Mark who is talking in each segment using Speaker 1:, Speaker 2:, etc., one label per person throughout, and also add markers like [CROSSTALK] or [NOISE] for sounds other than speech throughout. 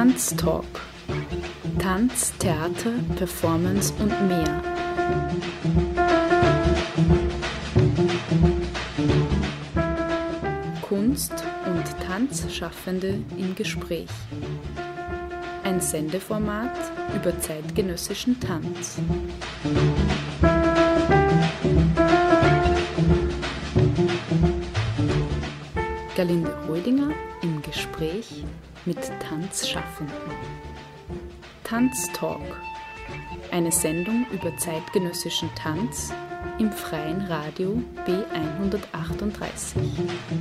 Speaker 1: Tanztalk. Tanz, Theater, Performance und mehr. Kunst- und Tanzschaffende im Gespräch. Ein Sendeformat über zeitgenössischen Tanz. Tanzschaffenden. Tanztalk. Eine Sendung über zeitgenössischen Tanz im freien Radio B138.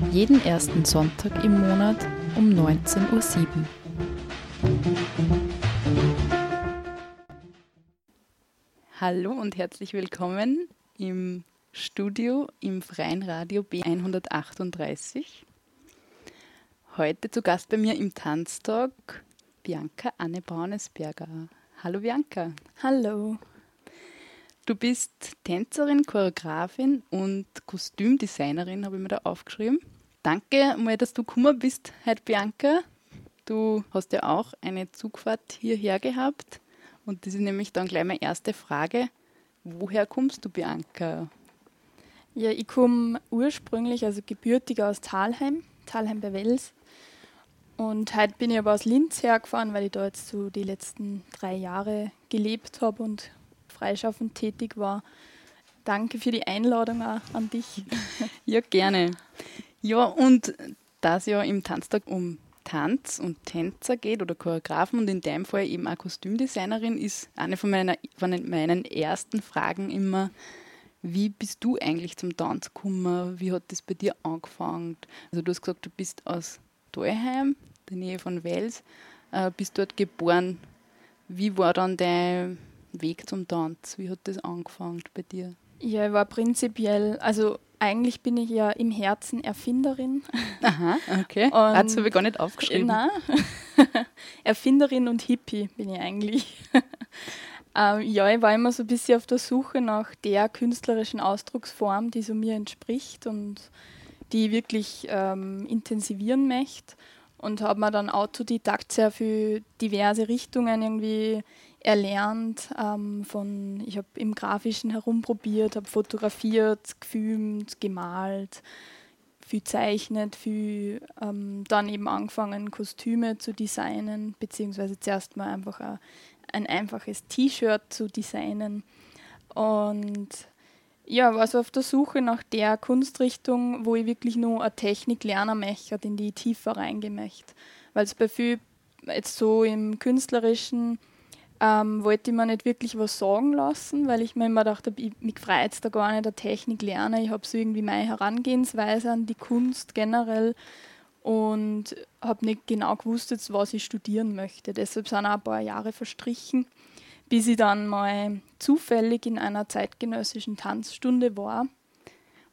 Speaker 1: Jeden ersten Sonntag im Monat um 19.07 Uhr. Hallo und herzlich willkommen im Studio im freien Radio B138. Heute zu Gast bei mir im Tanztalk Bianca Anne Braunesberger. Hallo Bianca.
Speaker 2: Hallo.
Speaker 1: Du bist Tänzerin, Choreografin und Kostümdesignerin, habe ich mir da aufgeschrieben. Danke mal, dass du gekommen bist heute, Bianca. Du hast ja auch eine Zugfahrt hierher gehabt. Und das ist nämlich dann gleich meine erste Frage. Woher kommst du, Bianca?
Speaker 2: Ja, ich komme ursprünglich, also gebürtig aus Talheim, Talheim bei Wels. Und heute bin ich aber aus Linz hergefahren, weil ich da jetzt so die letzten drei Jahre gelebt habe und freischaffend tätig war. Danke für die Einladung auch an dich. [LAUGHS]
Speaker 1: Ja, gerne. Ja, und da es ja im Tanztag um Tanz und Tänzer geht oder Choreografen und in deinem Fall eben auch Kostümdesignerin, ist eine von, meiner, von meinen ersten Fragen immer, wie bist du eigentlich zum Tanz gekommen? Wie hat das bei dir angefangen? Also du hast gesagt, du bist aus Daheim, der Nähe von Wels, äh, bist dort geboren. Wie war dann dein Weg zum Tanz? Wie hat das angefangen bei dir?
Speaker 2: Ja, ich war prinzipiell, also eigentlich bin ich ja im Herzen Erfinderin.
Speaker 1: Aha, okay. [LAUGHS] Das habe ich gar nicht aufgeschrieben.
Speaker 2: Nein. [LAUGHS] Erfinderin und Hippie bin ich eigentlich. [LAUGHS] ähm, ja, ich war immer so ein bisschen auf der Suche nach der künstlerischen Ausdrucksform, die so mir entspricht und die ich wirklich ähm, intensivieren möchte. Und habe mir dann autodidakt sehr für diverse Richtungen irgendwie erlernt. Ähm, von, ich habe im Grafischen herumprobiert, habe fotografiert, gefilmt, gemalt, viel zeichnet, viel ähm, dann eben angefangen, Kostüme zu designen, beziehungsweise zuerst mal einfach ein, ein einfaches T-Shirt zu designen. Und ja, war so auf der Suche nach der Kunstrichtung, wo ich wirklich nur eine Technik lernen möchte, in die tiefer reingehen. Weil es bei viel jetzt so im Künstlerischen ähm, wollte ich mir nicht wirklich was sagen lassen, weil ich mir immer dachte, ich, mich freut es da gar nicht, der Technik lernen. Ich habe so irgendwie meine Herangehensweise an die Kunst generell und habe nicht genau gewusst, jetzt, was ich studieren möchte. Deshalb sind auch ein paar Jahre verstrichen, bis ich dann mal zufällig in einer zeitgenössischen Tanzstunde war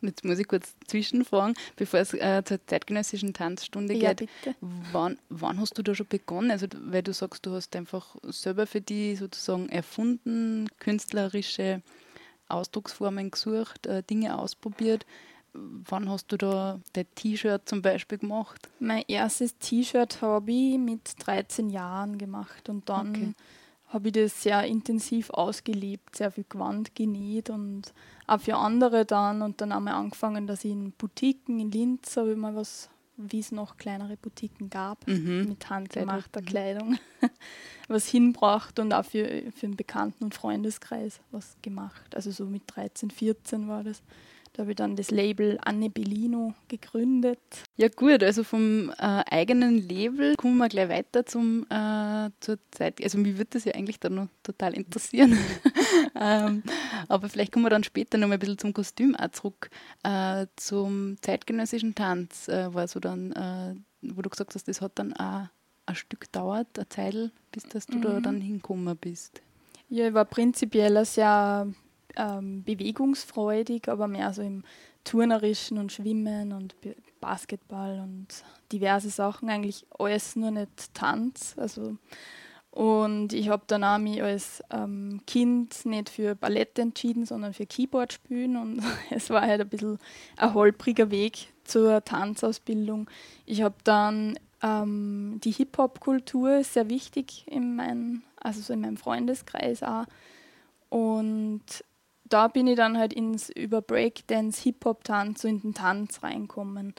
Speaker 1: und jetzt muss ich kurz zwischenfragen, bevor es äh, zur zeitgenössischen Tanzstunde
Speaker 2: ja,
Speaker 1: geht. Bitte. Wann, wann hast du da schon begonnen? Also, weil du sagst, du hast einfach selber für die sozusagen erfunden, künstlerische Ausdrucksformen gesucht, äh, Dinge ausprobiert. Wann hast du da dein T-Shirt zum Beispiel gemacht?
Speaker 2: Mein erstes T-Shirt habe ich mit 13 Jahren gemacht und dann okay. Habe ich das sehr intensiv ausgelebt, sehr viel Gewand genäht und auch für andere dann und dann einmal angefangen, dass ich in Boutiquen in Linz habe ich mal was, wie es noch kleinere Boutiquen gab, mhm. mit handgemachter mhm. Kleidung, [LAUGHS] was hinbracht und auch für, für einen Bekannten- und Freundeskreis was gemacht. Also so mit 13, 14 war das. Da habe ich dann das Label Anne Bellino gegründet.
Speaker 1: Ja gut, also vom äh, eigenen Label kommen wir gleich weiter zum, äh, zur Zeit. Also mich würde das ja eigentlich dann noch total interessieren. [LAUGHS] ähm, aber vielleicht kommen wir dann später noch mal ein bisschen zum Kostüm auch zurück. Äh, zum zeitgenössischen Tanz äh, war so dann, äh, wo du gesagt hast, das hat dann auch ein Stück dauert, eine Zeit, bis dass du mhm. da dann hingekommen bist.
Speaker 2: Ja, ich war prinzipiell sehr ähm, bewegungsfreudig, aber mehr so im Turnerischen und Schwimmen und Basketball und diverse Sachen, eigentlich alles nur nicht Tanz. Also und ich habe dann auch mich als ähm, Kind nicht für Ballett entschieden, sondern für Keyboard spielen. Und [LAUGHS] es war halt ein bisschen ein holpriger Weg zur Tanzausbildung. Ich habe dann Ähm, die Hip-Hop-Kultur sehr wichtig in, mein, also so in meinem Freundeskreis auch. Und da bin ich dann halt ins über Breakdance, Hip-Hop-Tanz, so in den Tanz reinkommen.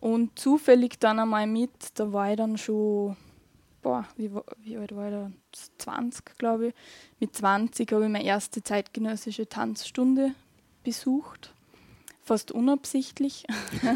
Speaker 2: Und zufällig dann einmal mit, da war ich dann schon, boah, wie, wie alt war ich da? 20, glaube ich. Mit 20 habe ich meine erste zeitgenössische Tanzstunde besucht fast unabsichtlich.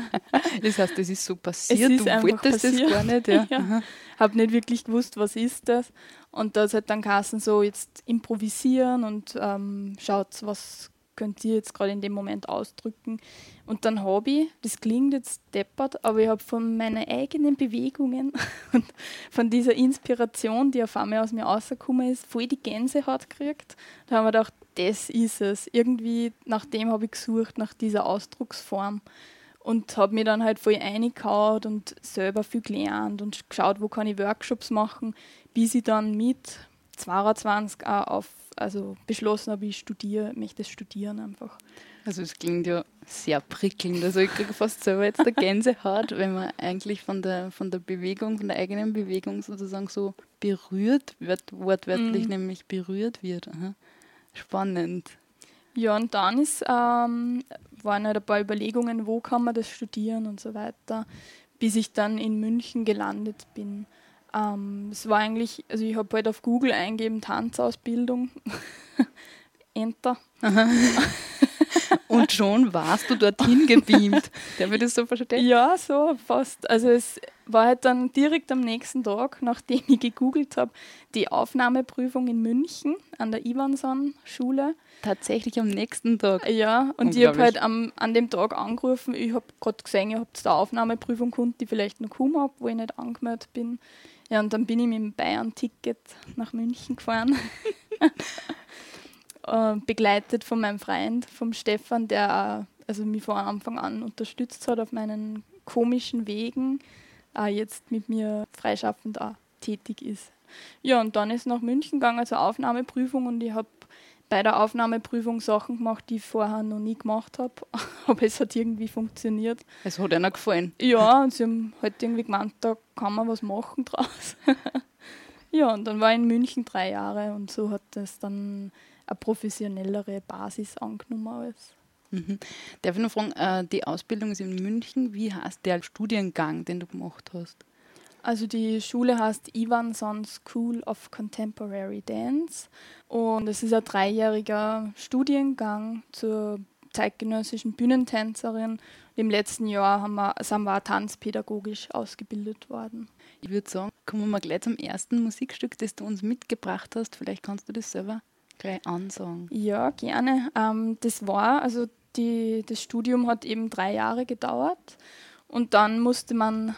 Speaker 2: [LAUGHS]
Speaker 1: das heißt, das ist so passiert,
Speaker 2: ist
Speaker 1: du wolltest passiert. das gar nicht. Ja. [LAUGHS]
Speaker 2: ja. Habe nicht wirklich gewusst, was ist das. Und da ist halt dann Kassen so, jetzt improvisieren und ähm, schaut, was könnt ihr jetzt gerade in dem Moment ausdrücken. Und dann habe ich, das klingt jetzt deppert, aber ich habe von meinen eigenen Bewegungen [LAUGHS] und von dieser Inspiration, die auf einmal aus mir rausgekommen ist, voll die Gänsehaut gekriegt. Da haben wir gedacht, das ist es. Irgendwie nach dem habe ich gesucht, nach dieser Ausdrucksform. Und habe mir dann halt voll eingehaut und selber viel gelernt und geschaut, wo kann ich Workshops machen, bis ich dann mit 22 auch auf, also beschlossen habe, ich studiere, möchte studieren einfach.
Speaker 1: Also es klingt ja sehr prickelnd. Also ich kriege fast selber jetzt der Gänsehaut, wenn man eigentlich von der, von der Bewegung, von der eigenen Bewegung sozusagen so berührt wird, wortwörtlich mm. nämlich berührt wird. Aha. Spannend.
Speaker 2: Ja, und dann ist, ähm, waren halt ein paar Überlegungen, wo kann man das studieren und so weiter, bis ich dann in München gelandet bin. Ähm, es war eigentlich, also ich habe halt auf Google eingeben Tanzausbildung, [LAUGHS] Enter. [LAUGHS]
Speaker 1: Und schon warst du dorthin gebeamt. Der wird es so verstehen?
Speaker 2: Ja, so fast. Also es war halt dann direkt am nächsten Tag, nachdem ich gegoogelt habe, die Aufnahmeprüfung in München an der Ivanson-Schule.
Speaker 1: Tatsächlich am nächsten Tag?
Speaker 2: Ja, und ich habe halt am, an dem Tag angerufen. Ich habe gerade gesehen, ihr habt da Aufnahmeprüfung gehabt, die vielleicht noch kommen habe, wo ich nicht angemeldet bin. Ja, und dann bin ich mit dem Bayern-Ticket nach München gefahren. [LAUGHS] Äh, begleitet von meinem Freund, vom Stefan, der also mich von Anfang an unterstützt hat auf meinen komischen Wegen, auch jetzt mit mir freischaffend auch tätig ist. Ja, und dann ist nach München gegangen zur Aufnahmeprüfung und ich habe bei der Aufnahmeprüfung Sachen gemacht, die ich vorher noch nie gemacht habe. [LAUGHS] Aber es hat irgendwie funktioniert.
Speaker 1: Es hat einer gefallen.
Speaker 2: Ja, und sie haben halt irgendwie gemeint, da kann man was machen draus. [LAUGHS] ja, und dann war ich in München drei Jahre und so hat es dann eine professionellere Basis angenommen als.
Speaker 1: Mhm. Darf ich noch fragen, äh, die Ausbildung ist in München. Wie heißt der Studiengang, den du gemacht hast?
Speaker 2: Also die Schule heißt Ivanson School of Contemporary Dance und es ist ein dreijähriger Studiengang zur zeitgenössischen Bühnentänzerin. Im letzten Jahr haben wir, sind wir tanzpädagogisch ausgebildet worden.
Speaker 1: Ich würde sagen, kommen wir mal gleich zum ersten Musikstück, das du uns mitgebracht hast. Vielleicht kannst du das selber gleich ansagen.
Speaker 2: Ja, gerne. Ähm, das war, also die, das Studium hat eben drei Jahre gedauert und dann musste man,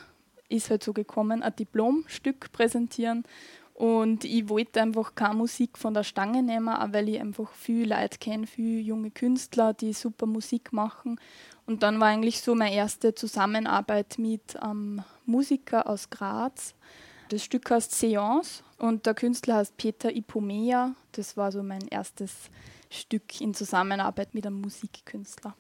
Speaker 2: ist halt so gekommen, ein Diplomstück präsentieren und ich wollte einfach keine Musik von der Stange nehmen, auch weil ich einfach viele Leute kenne, viele junge Künstler, die super Musik machen. Und dann war eigentlich so meine erste Zusammenarbeit mit einem Musiker aus Graz, das Stück heißt Seance und der Künstler heißt Peter Ipomea. Das war so mein erstes Stück in Zusammenarbeit mit einem Musikkünstler.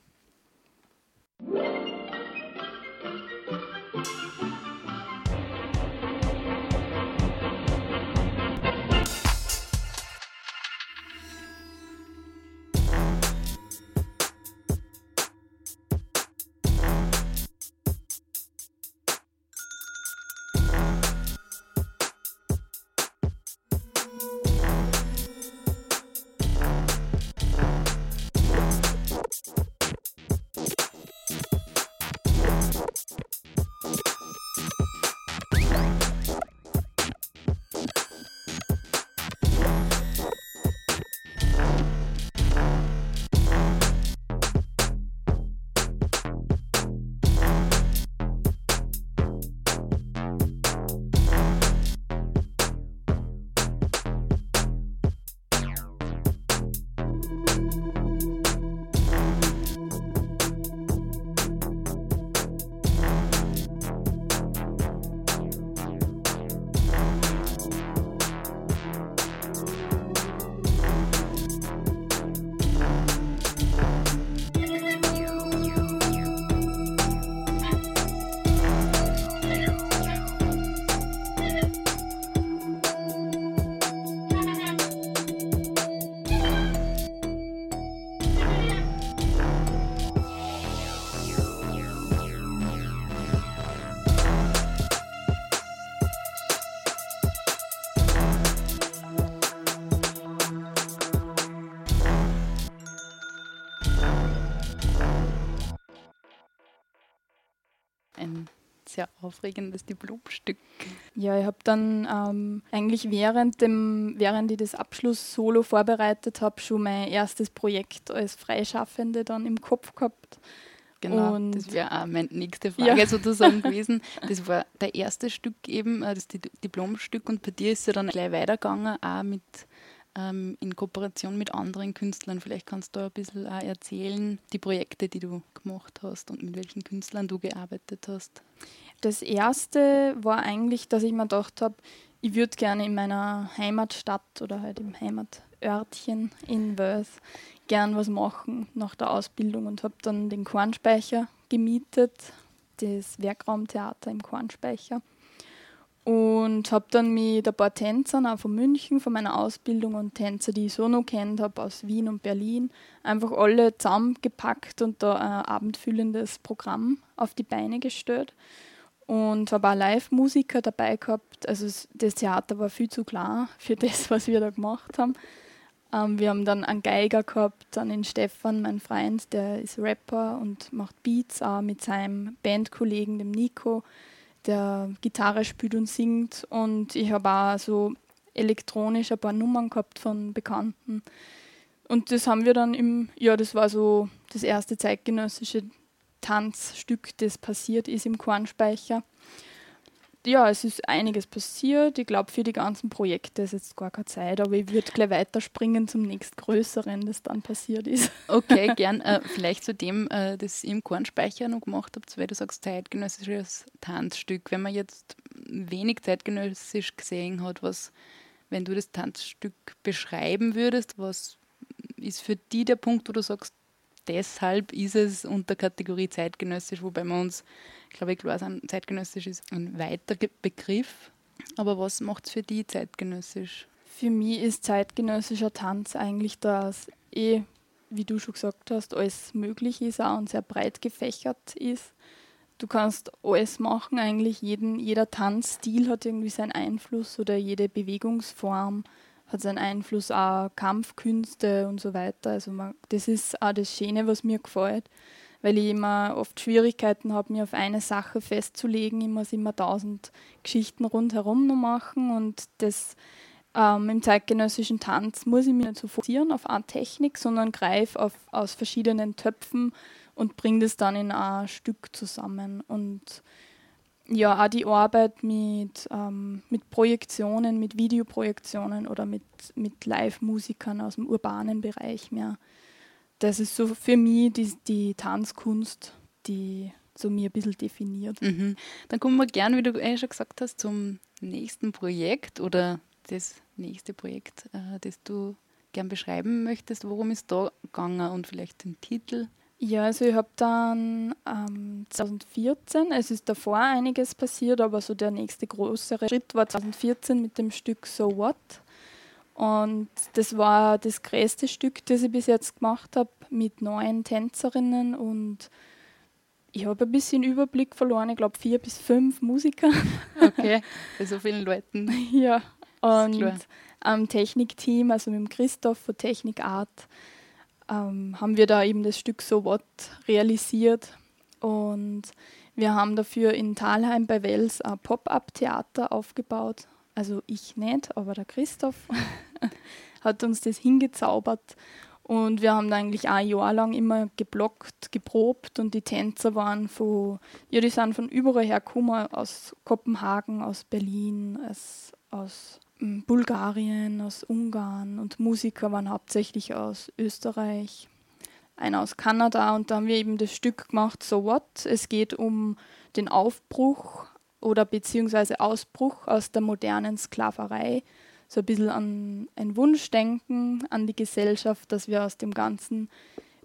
Speaker 1: Aufregendes Diplomstück.
Speaker 2: Ja, ich habe dann ähm, eigentlich während, dem, während ich das Abschluss-Solo vorbereitet habe, schon mein erstes Projekt als Freischaffende dann im Kopf gehabt.
Speaker 1: Genau, und das wäre auch meine nächste Frage ja. sozusagen [LAUGHS] gewesen. Das war der erste Stück eben, äh, das Diplomstück und bei dir ist es ja dann gleich weitergegangen, auch mit ähm, in Kooperation mit anderen Künstlern. Vielleicht kannst du ein bisschen auch erzählen, die Projekte, die du gemacht hast und mit welchen Künstlern du gearbeitet hast.
Speaker 2: Das erste war eigentlich, dass ich mir gedacht habe, ich würde gerne in meiner Heimatstadt oder halt im Heimatörtchen in Wels gern was machen nach der Ausbildung und habe dann den Kornspeicher gemietet, das Werkraumtheater im Kornspeicher und habe dann mit ein paar Tänzern auch von München, von meiner Ausbildung und Tänzer, die ich so noch kennt habe, aus Wien und Berlin, einfach alle zusammengepackt und da ein abendfüllendes Programm auf die Beine gestellt. Und habe auch Live-Musiker dabei gehabt. Also das Theater war viel zu klar für [LAUGHS] das, was wir da gemacht haben. Ähm, wir haben dann einen Geiger gehabt, dann den Stefan, mein Freund, der ist Rapper und macht Beats, auch mit seinem Bandkollegen, dem Nico der Gitarre spielt und singt. Und ich habe auch so elektronisch ein paar Nummern gehabt von Bekannten. Und das haben wir dann im, ja, das war so das erste zeitgenössische Tanzstück, das passiert ist im Kornspeicher ja, es ist einiges passiert. Ich glaube, für die ganzen Projekte ist jetzt gar keine Zeit, aber ich würde gleich weiterspringen zum nächstgrößeren, das dann passiert ist. [LAUGHS]
Speaker 1: Okay, gern. Äh, vielleicht zu dem, äh, das ihr im Kornspeicher noch gemacht habt, weil du sagst, zeitgenössisches Tanzstück. Wenn man jetzt wenig zeitgenössisch gesehen hat, was, wenn du das Tanzstück beschreiben würdest, was ist für dich der Punkt, wo du sagst, deshalb ist es unter Kategorie zeitgenössisch, wobei wir uns glaube ich, klar sind, zeitgenössisch ist ein weiter Begriff. Aber was macht es für die zeitgenössisch?
Speaker 2: Für mich ist zeitgenössischer Tanz eigentlich, dass eh, wie du schon gesagt hast, alles möglich ist auch und sehr breit gefächert ist. Du kannst alles machen, eigentlich jeden, jeder Tanzstil hat irgendwie seinen Einfluss oder jede Bewegungsform hat seinen Einfluss, auch Kampfkünste und so weiter. Also man, das ist auch das Schöne, was mir gefällt weil ich immer oft Schwierigkeiten habe, mir auf eine Sache festzulegen. Ich muss immer tausend Geschichten rundherum noch machen und das ähm, im zeitgenössischen Tanz muss ich mich nicht so fokussieren auf eine Technik, sondern greife aus verschiedenen Töpfen und bringe das dann in ein Stück zusammen. Und ja, auch die Arbeit mit, ähm, mit Projektionen, mit Videoprojektionen oder mit, mit Live-Musikern aus dem urbanen Bereich mehr das ist so für mich die, die Tanzkunst, die so mir ein bisschen definiert.
Speaker 1: Mhm. Dann kommen wir gerne, wie du eh schon gesagt hast, zum nächsten Projekt oder das nächste Projekt, äh, das du gern beschreiben möchtest. Worum ist da gegangen und vielleicht den Titel?
Speaker 2: Ja, also ich habe dann ähm, 2014, es ist davor einiges passiert, aber so der nächste größere Schritt war 2014 mit dem Stück So What. Und das war das größte Stück, das ich bis jetzt gemacht habe, mit neun Tänzerinnen und ich habe ein bisschen Überblick verloren, ich glaube vier bis fünf Musiker. [LAUGHS]
Speaker 1: Okay, bei so vielen Leuten.
Speaker 2: Ja, und am Technikteam, also mit dem Christoph von Technik Art, ähm, haben wir da eben das Stück So What realisiert. Und wir haben dafür in Talheim bei Wels ein Pop-up-Theater aufgebaut also ich nicht, aber der Christoph [LAUGHS] hat uns das hingezaubert. Und wir haben da eigentlich ein Jahr lang immer geblockt, geprobt und die Tänzer waren von, ja, die sind von überall her gekommen, aus Kopenhagen, aus Berlin, aus, aus Bulgarien, aus Ungarn und Musiker waren hauptsächlich aus Österreich, einer aus Kanada und da haben wir eben das Stück gemacht, So What. Es geht um den Aufbruch oder beziehungsweise Ausbruch aus der modernen Sklaverei. So ein bisschen an ein Wunschdenken an die Gesellschaft, dass wir aus dem ganzen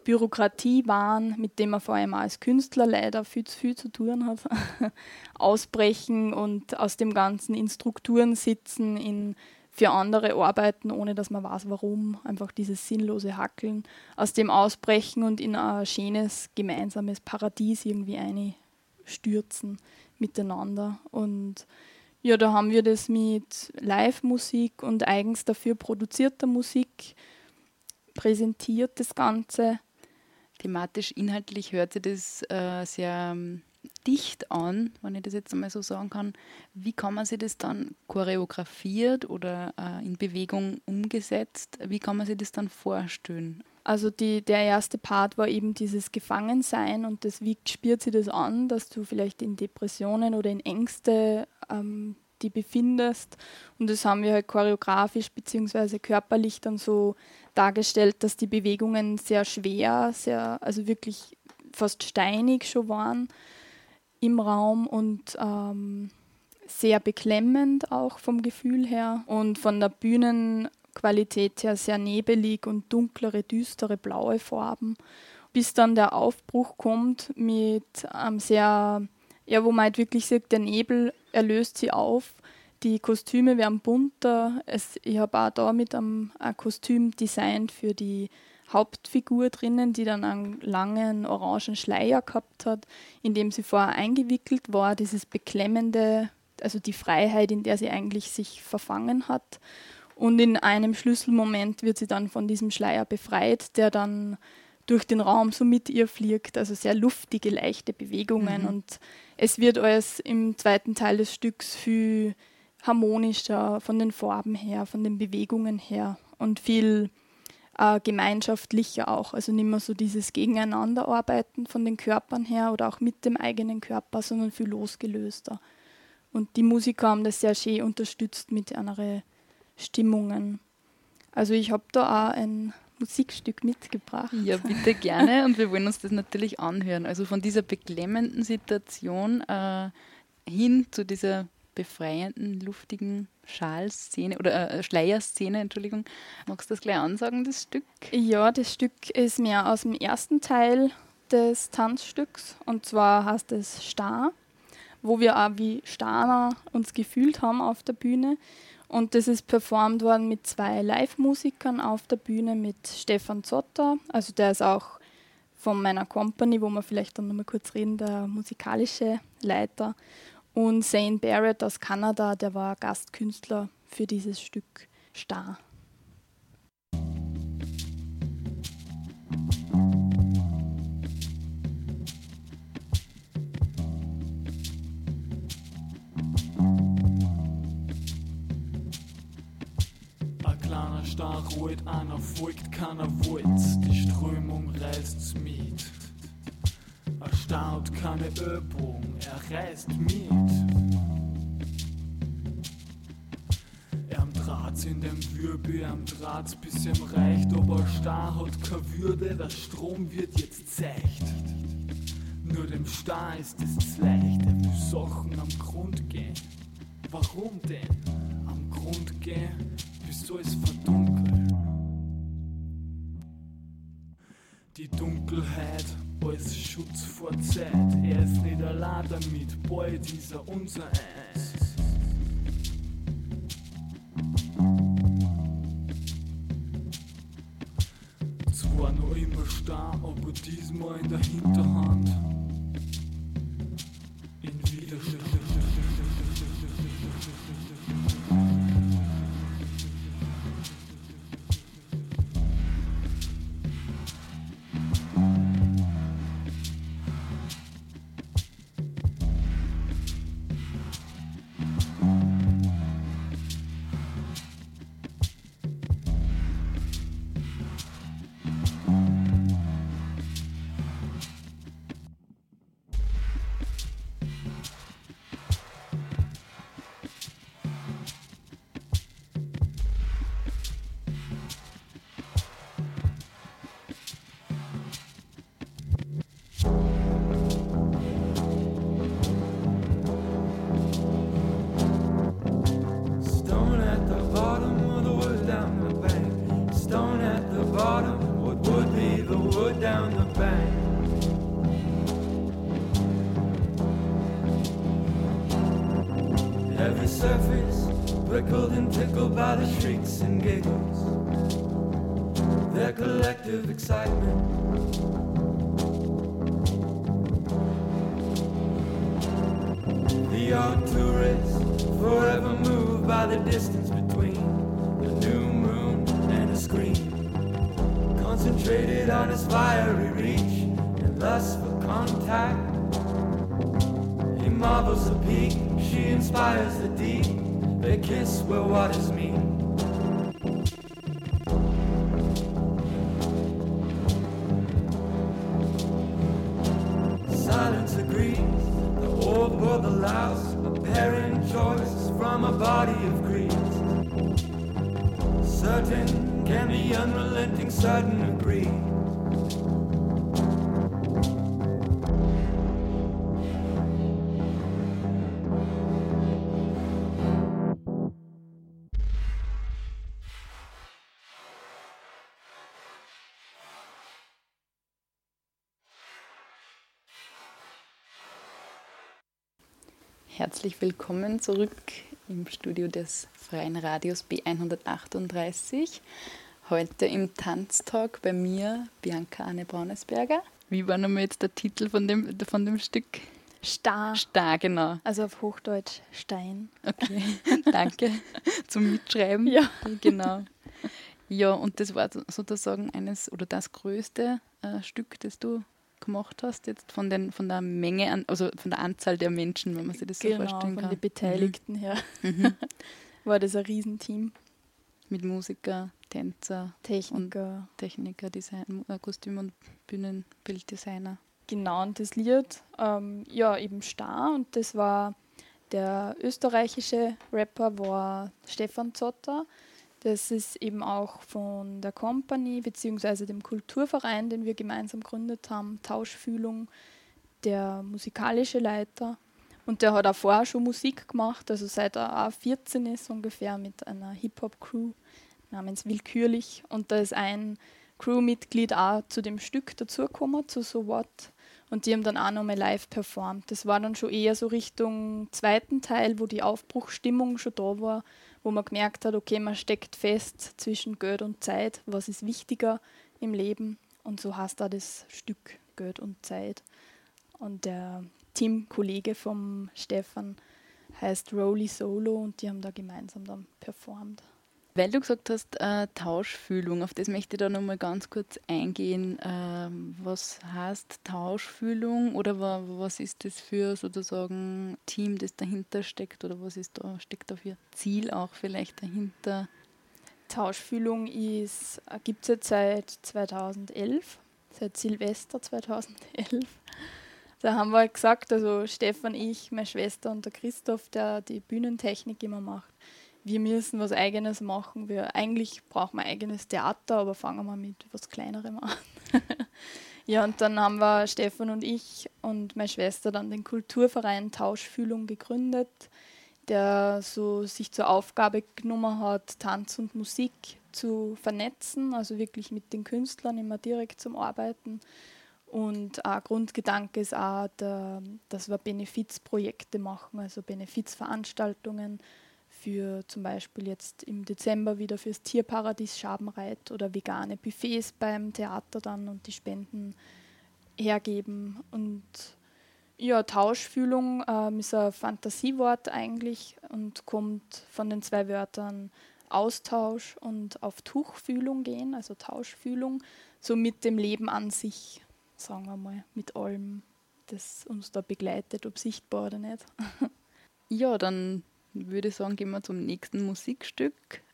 Speaker 2: Bürokratie waren, mit dem man vor allem als Künstler leider viel zu viel zu tun hat, [LAUGHS] ausbrechen und aus dem Ganzen in Strukturen sitzen, in für andere arbeiten, ohne dass man weiß, warum. Einfach dieses sinnlose Hackeln, aus dem ausbrechen und in ein schönes gemeinsames Paradies irgendwie einstürzen miteinander. Und ja, da haben wir das mit Live-Musik und eigens dafür produzierter Musik präsentiert, das Ganze.
Speaker 1: Thematisch, inhaltlich hört sich das äh, sehr dicht an, wenn ich das jetzt einmal so sagen kann. Wie kann man sich das dann choreografiert oder äh, in Bewegung umgesetzt? Wie kann man sich das dann vorstellen?
Speaker 2: Also die, der erste Part war eben dieses Gefangensein und das, wie spürt sich das an, dass du vielleicht in Depressionen oder in Ängste ähm, die befindest. Und das haben wir halt choreografisch bzw. körperlich dann so dargestellt, dass die Bewegungen sehr schwer, sehr, also wirklich fast steinig schon waren im Raum und ähm, sehr beklemmend auch vom Gefühl her und von der Bühnenqualität her sehr nebelig und dunklere, düstere blaue Farben, bis dann der Aufbruch kommt mit einem sehr, ja, wo man halt wirklich sieht, der Nebel er löst sie auf. Die Kostüme werden bunter. Es, ich habe auch da mit einem ein Kostüm designt für die Hauptfigur drinnen, die dann einen langen orangen Schleier gehabt hat, in dem sie vorher eingewickelt war, dieses beklemmende, also die Freiheit, in der sie eigentlich sich verfangen hat. Und in einem Schlüsselmoment wird sie dann von diesem Schleier befreit, der dann durch den Raum so mit ihr fliegt, also sehr luftige, leichte Bewegungen. Mhm. Und es wird alles im zweiten Teil des Stücks viel harmonischer von den Farben her, von den Bewegungen her und viel äh, gemeinschaftlicher auch. Also nicht mehr so dieses Gegeneinanderarbeiten von den Körpern her oder auch mit dem eigenen Körper, sondern viel losgelöster. Und die Musiker haben das sehr schön unterstützt mit anderen Stimmungen. Also ich habe da auch ein Musikstück mitgebracht.
Speaker 1: Ja, bitte gerne und wir wollen uns das natürlich anhören. Also von dieser beklemmenden Situation äh, hin zu dieser befreienden, luftigen Schalszene oder äh, Schleierszene, Entschuldigung. Magst du das gleich ansagen, das Stück?
Speaker 2: Ja, das Stück ist mehr aus dem ersten Teil des Tanzstücks und zwar heißt es Star, wo wir auch wie Starner uns gefühlt haben auf der Bühne. Und das ist performt worden mit zwei Live-Musikern auf der Bühne, mit Stefan Zotter, also der ist auch von meiner Company, wo wir vielleicht dann nochmal kurz reden, der musikalische Leiter. Und Zane Barrett aus Kanada, der war Gastkünstler für dieses Stück Star.
Speaker 3: Kleiner Star ruht, einer folgt, keiner wollt, die Strömung reißt's mit erstaunt keine Übung, er reist mit. Er Draht in dem Wirbel, am Draht bis ihm reicht, aber Star hat keine Würde, der Strom wird jetzt zeigt. Nur dem Star ist es leicht, er will Sachen am Grund gehen. Warum denn? Am Grund gehen, bis alles verdunkelt. Die Dunkelheit als Schutz vor Zeit. Er ist nicht allein damit, bald ist er unser Eins. Zwar noch immer starr, aber diesmal in der Hinterhand. down
Speaker 4: the bank. Every surface prickled and tickled by the
Speaker 3: shrieks and giggles, their collective excitement. The Neon tourists forever moved by the distance. His fiery reach and lust for contact. He marvels the peak, she inspires the deep. They kiss where waters meet.
Speaker 1: Herzlich willkommen zurück im Studio des Freien Radios B138. Heute im Tanztalk bei mir Bianca Anne Braunesberger. Wie war nochmal jetzt der Titel von dem, von dem Stück?
Speaker 2: Star.
Speaker 1: Star, genau.
Speaker 2: Also auf Hochdeutsch Stein.
Speaker 1: Okay, [LAUGHS] danke zum Mitschreiben.
Speaker 2: Ja.
Speaker 1: Genau. Ja, und das war sozusagen eines oder das größte äh, Stück, das du gemacht hast, jetzt von, den, von der Menge an, also von der Anzahl der Menschen, wenn man sich das
Speaker 2: genau,
Speaker 1: so vorstellen
Speaker 2: von
Speaker 1: kann.
Speaker 2: den Beteiligten her
Speaker 1: Mhm. [LAUGHS]
Speaker 2: war das ein Riesenteam.
Speaker 1: Mit Musiker, Tänzer,
Speaker 2: Techniker.
Speaker 1: Techniker, Design, äh, Kostüm- und Bühnenbilddesigner.
Speaker 2: Genau, und das Lied, ähm, ja, eben Star. Und das war der österreichische Rapper, war Stefan Zotter. Das ist eben auch von der Company bzw. dem Kulturverein, den wir gemeinsam gegründet haben, Tauschfühlung, der musikalische Leiter. Und der hat auch vorher schon Musik gemacht, also seit er auch 14 ist ungefähr mit einer Hip-Hop-Crew namens Willkürlich. Und da ist ein Crewmitglied auch zu dem Stück dazugekommen, zu So What. Und die haben dann auch nochmal live performt. Das war dann schon eher so Richtung zweiten Teil, wo die Aufbruchstimmung schon da war, wo man gemerkt hat, okay, man steckt fest zwischen Geld und Zeit, was ist wichtiger im Leben. Und so heißt da das Stück Geld und Zeit. Und der Teamkollege vom Stefan heißt Rowley Solo und die haben da gemeinsam dann performt.
Speaker 1: Weil du gesagt hast, äh, Tauschfühlung, auf das möchte ich da nochmal ganz kurz eingehen. Ähm, was heißt Tauschfühlung oder wa was ist das für sozusagen Team, das dahinter steckt oder was ist da, steckt da für Ziel auch vielleicht dahinter?
Speaker 2: Tauschfühlung gibt es jetzt seit 2011, seit Silvester 2011. Da haben wir gesagt, also Stefan, ich, meine Schwester und der Christoph, der die Bühnentechnik immer macht, wir müssen was Eigenes machen. Wir, eigentlich brauchen wir eigenes Theater, aber fangen wir mit was Kleinerem an. [LAUGHS] ja, und dann haben wir Stefan und ich und meine Schwester dann den Kulturverein Tauschfühlung gegründet, der so sich zur Aufgabe genommen hat, Tanz und Musik zu vernetzen, also wirklich mit den Künstlern immer direkt zum Arbeiten. Und ein Grundgedanke ist auch, dass wir Benefizprojekte machen, also Benefizveranstaltungen für zum Beispiel jetzt im Dezember wieder fürs Tierparadies Schabenreit oder vegane Buffets beim Theater dann und die Spenden hergeben. Und ja, Tauschfühlung ähm, ist ein Fantasiewort eigentlich und kommt von den zwei Wörtern Austausch und auf Tuchfühlung gehen, also Tauschfühlung, so mit dem Leben an sich, sagen wir mal, mit allem, das uns da begleitet, ob sichtbar oder nicht. [LAUGHS]
Speaker 1: Ja, dann würde sagen, gehen wir zum nächsten Musikstück,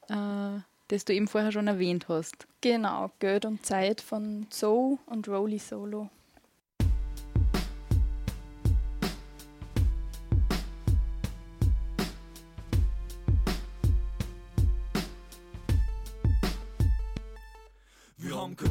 Speaker 1: äh, das du eben vorher schon erwähnt hast.
Speaker 2: Genau, Geld und Zeit von Zoe und Rowley Solo.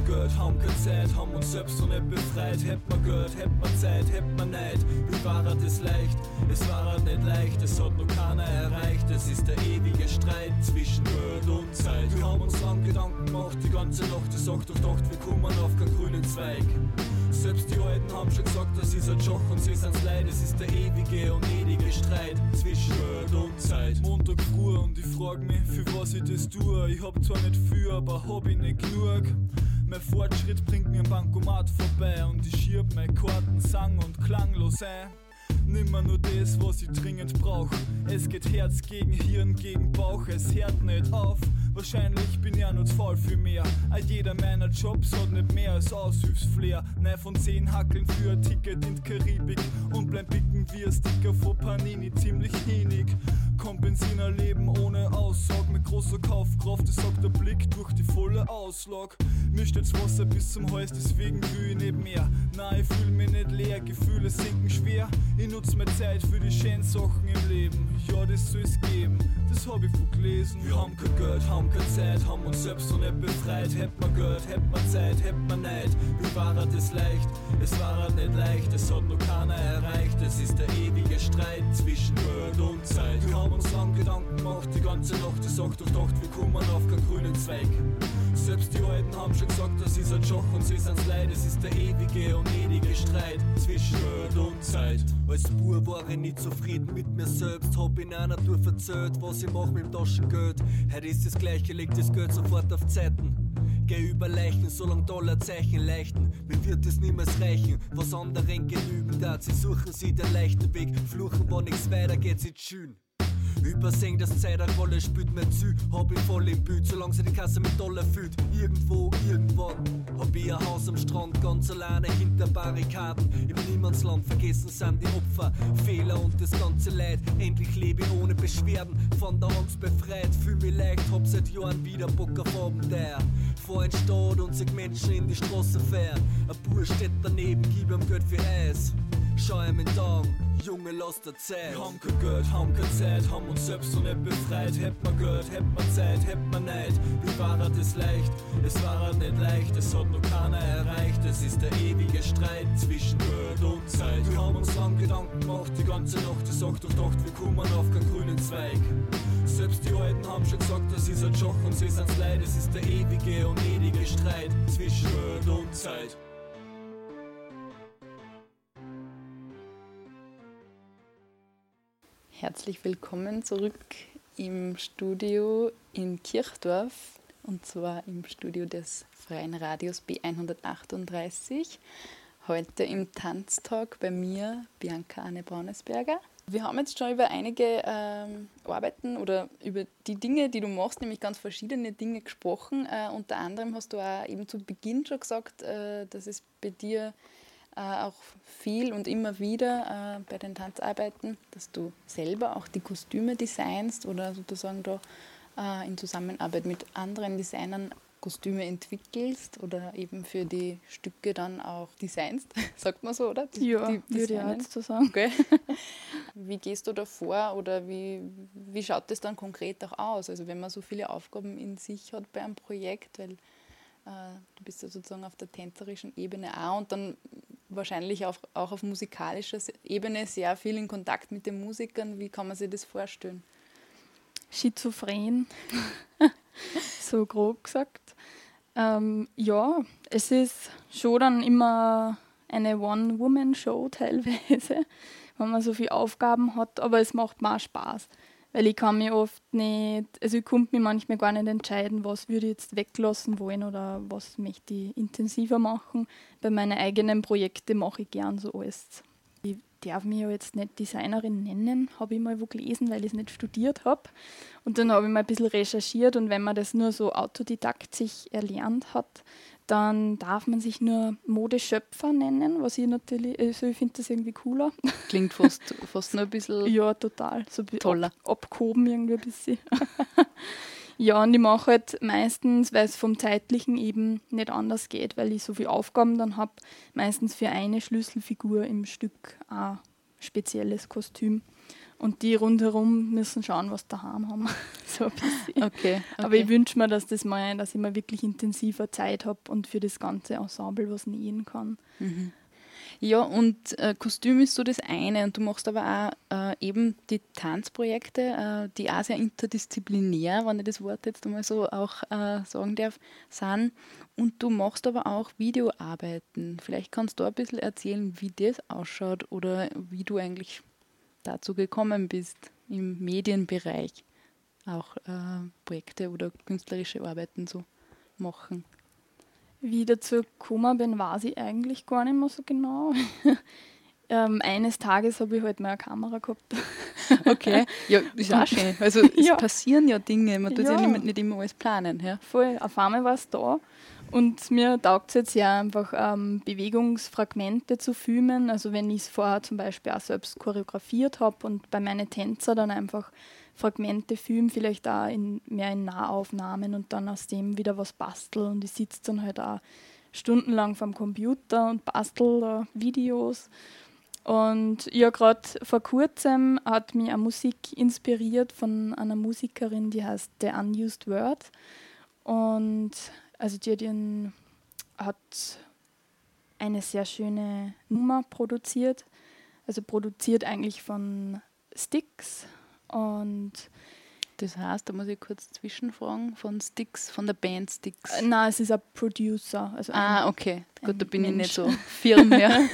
Speaker 3: Wir haben keine Zeit, haben uns selbst noch nicht befreit. Hätt man Geld, hätt man Zeit, hätt man Neid. Wie war das leicht? Es war nicht leicht, es hat noch keiner erreicht. Es ist der ewige Streit zwischen Geld und Zeit. Wir haben uns lang Gedanken gemacht, die ganze Nacht. Ich sag doch, dacht, wir kommen auf keinen grünen Zweig. Selbst die Alten haben schon gesagt, das ist ein Joch und sie sind's leid. Es ist der ewige und ewige Streit zwischen Geld und Zeit. Montag früh und ich frag mich, für was ich das tue. Ich hab zwar nicht viel, aber hab ich nicht genug. Mein Fortschritt bringt mir am Bankomat vorbei und ich schieb meine Karten sang und klanglos ein. Nimmer nur das, was ich dringend brauch. Es geht Herz gegen Hirn gegen Bauch, es hört nicht auf.
Speaker 5: Wahrscheinlich bin ich auch nicht voll für mehr. All jeder meiner Jobs hat nicht mehr als Aushilfsflair. Nein von zehn Hackeln für ein Ticket in die Karibik und bleib picken wie ein Sticker vor Panini, ziemlich hinig. Benzin Leben ohne Aussag mit großer Kaufkraft, das sagt der Blick durch die volle Auslag. Mir steht's Wasser bis zum Hals, deswegen will ich nicht mehr. Nein, ich fühl mich nicht leer, Gefühle sinken schwer. Ich nutz meine Zeit für die schönen Sachen im Leben. Ja, das soll's geben, das hab ich von gelesen. Wir haben kein Geld, haben keine Zeit, haben uns selbst noch nicht befreit. Hätt man Geld, hätt man Zeit, hätt man Neid. Wie war das leicht? Es war nicht leicht, es hat noch keiner erreicht. Es ist der ewige Streit zwischen Geld und Zeit. Wir haben uns lang Gedanken gemacht, die ganze Nacht. Ich sag doch, dacht, wir kommen auf keinen grünen Zweig. Selbst die Alten haben schon gesagt, das ist ein Joch und sie sind's leid. Es ist der ewige und ewige Streit zwischen Geld und Zeit. Als Bub war ich nicht zufrieden mit mir selbst. Hab in einer Tour verzählt, was ich mach mit dem Taschengeld. Heute ist das gleiche, leg das Geld sofort auf Zeiten. Geh über Leichen, solang Dollarzeichen leichten. Mir wird es niemals reichen, was anderen genügen darf. Sie suchen sie den leichten Weg, fluchen, wo nichts weitergeht, sie schön. Übersehen, dass Zeit eine Rolle spielt mir zu, hab ich voll im Büt, solange sie die Kasse mit Dollar füllt. Irgendwo, irgendwann, hab ich ein Haus am Strand, ganz alleine hinter Barrikaden. Im Niemandsland vergessen sind die Opfer, Fehler und das ganze Leid. Endlich lebe ich ohne Beschwerden, von der Angst befreit, fühl mich leicht, hab seit Jahren wieder Bock auf Abenteuer. Vor ein Stadt und sich Menschen in die Straße fähren. Ein Bur steht daneben, gib ihm Geld für Eis. Schau ihm in den Augen, Junge, lass der Zeit. Wir haben kein Geld, haben keine Zeit, haben uns selbst noch nicht befreit. Hätt man Geld, hätt man Zeit, hätt man Neid. Wie war das leicht? Es war nicht leicht, es hat noch keiner erreicht. Es ist der ewige Streit zwischen Geld und Zeit. Wir haben uns lang Gedanken gemacht, die ganze Nacht. Ich sag doch, dacht, wir kommen auf keinen grünen Zweig. Selbst die Alten haben schon gesagt, das ist ein Joch und sie sind's leid. Es ist der ewige und ewige Streit zwischen Geld und Zeit.
Speaker 1: Herzlich willkommen zurück im Studio in Kirchdorf und zwar im Studio des Freien Radios B138. Heute im Tanztalk bei mir Bianca Anne Braunesberger. Wir haben jetzt schon über einige ähm, Arbeiten oder über die Dinge, die du machst, nämlich ganz verschiedene Dinge gesprochen. Äh, unter anderem hast du auch eben zu Beginn schon gesagt, äh, dass es bei dir auch viel und immer wieder äh, bei den Tanzarbeiten, dass du selber auch die Kostüme designst oder sozusagen da äh, in Zusammenarbeit mit anderen Designern Kostüme entwickelst oder eben für die Stücke dann auch designst, [LAUGHS] sagt man so, oder?
Speaker 2: Die, ja, die würde ich jetzt so sagen.
Speaker 1: Okay. [LAUGHS] Wie gehst du da vor oder wie, wie schaut das dann konkret auch aus? Also wenn man so viele Aufgaben in sich hat bei einem Projekt, weil äh, du bist ja sozusagen auf der tänzerischen Ebene auch und dann wahrscheinlich auch, auch auf musikalischer Ebene sehr viel in Kontakt mit den Musikern. Wie kann man sich das vorstellen?
Speaker 2: Schizophren, [LAUGHS] so grob gesagt. Ähm, ja, es ist schon dann immer eine One-Woman-Show teilweise, [LAUGHS] wenn man so viele Aufgaben hat, aber es macht auch Spaß weil ich kann mich oft nicht, also ich konnte mich manchmal gar nicht entscheiden, was würde ich jetzt weglassen wollen oder was möchte ich intensiver machen. Bei meinen eigenen Projekten mache ich gern so alles. Ich darf mich ja jetzt nicht Designerin nennen, habe ich mal wo gelesen, weil ich es nicht studiert habe. Und dann habe ich mal ein bisschen recherchiert und wenn man das nur so autodidakt sich erlernt hat, dann darf man sich nur Modeschöpfer nennen, was ich natürlich, also ich finde das irgendwie cooler.
Speaker 1: Klingt fast, [LAUGHS] fast nur ein bisschen
Speaker 2: ja, total. So
Speaker 1: toller.
Speaker 2: Ab, abgehoben irgendwie ein bisschen. [LAUGHS] ja, und ich mache halt meistens, weil es vom Zeitlichen eben nicht anders geht, weil ich so viele Aufgaben dann habe, meistens für eine Schlüsselfigur im Stück ein spezielles Kostüm. Und die rundherum müssen schauen, was daheim haben. [LAUGHS] so ein bisschen.
Speaker 1: Okay, okay.
Speaker 2: Aber ich wünsche mir, dass, das mal, dass ich mal wirklich intensiver Zeit habe und für das ganze Ensemble was nähen kann.
Speaker 1: Mhm. Ja, und äh, Kostüm ist so das eine. Und du machst aber auch äh, eben die Tanzprojekte, äh, die auch sehr interdisziplinär, wenn ich das Wort jetzt einmal so auch äh, sagen darf, sind. Und du machst aber auch Videoarbeiten. Vielleicht kannst du ein bisschen erzählen, wie das ausschaut oder wie du eigentlich dazu gekommen bist, im Medienbereich auch äh, Projekte oder künstlerische Arbeiten zu machen?
Speaker 2: Wie ich dazu gekommen bin, weiß ich eigentlich gar nicht mehr so genau. [LAUGHS] Ähm, eines Tages habe ich halt mal eine Kamera gehabt. [LAUGHS]
Speaker 1: Okay, ja, ist auch schön. Also [LAUGHS] es
Speaker 2: Ja.
Speaker 1: passieren ja Dinge, man tut ja,
Speaker 2: Ja.
Speaker 1: nicht, nicht immer alles planen. Ja.
Speaker 2: Voll, auf einmal war es da. Und mir taugt es jetzt ja einfach, ähm, Bewegungsfragmente zu filmen. Also wenn ich es vorher zum Beispiel auch selbst choreografiert habe und bei meinen Tänzer dann einfach Fragmente filmen, vielleicht in, mehr in Nahaufnahmen und dann aus dem wieder was bastel. Und ich sitze dann halt auch stundenlang vorm Computer und bastel da Videos. Und ja, gerade vor kurzem hat mich eine Musik inspiriert von einer Musikerin, die heißt The Unused Word. Und also die hat, eine sehr schöne Nummer produziert. Also produziert eigentlich von Sticks. Und
Speaker 1: Das heißt, da muss ich kurz zwischenfragen, von Sticks, von der Band Sticks.
Speaker 2: äh, nein, es ist ein Producer. Also ein-
Speaker 1: ah, okay. Gut, da bin ich
Speaker 2: Mensch.
Speaker 1: nicht so firm. Ja. [LAUGHS]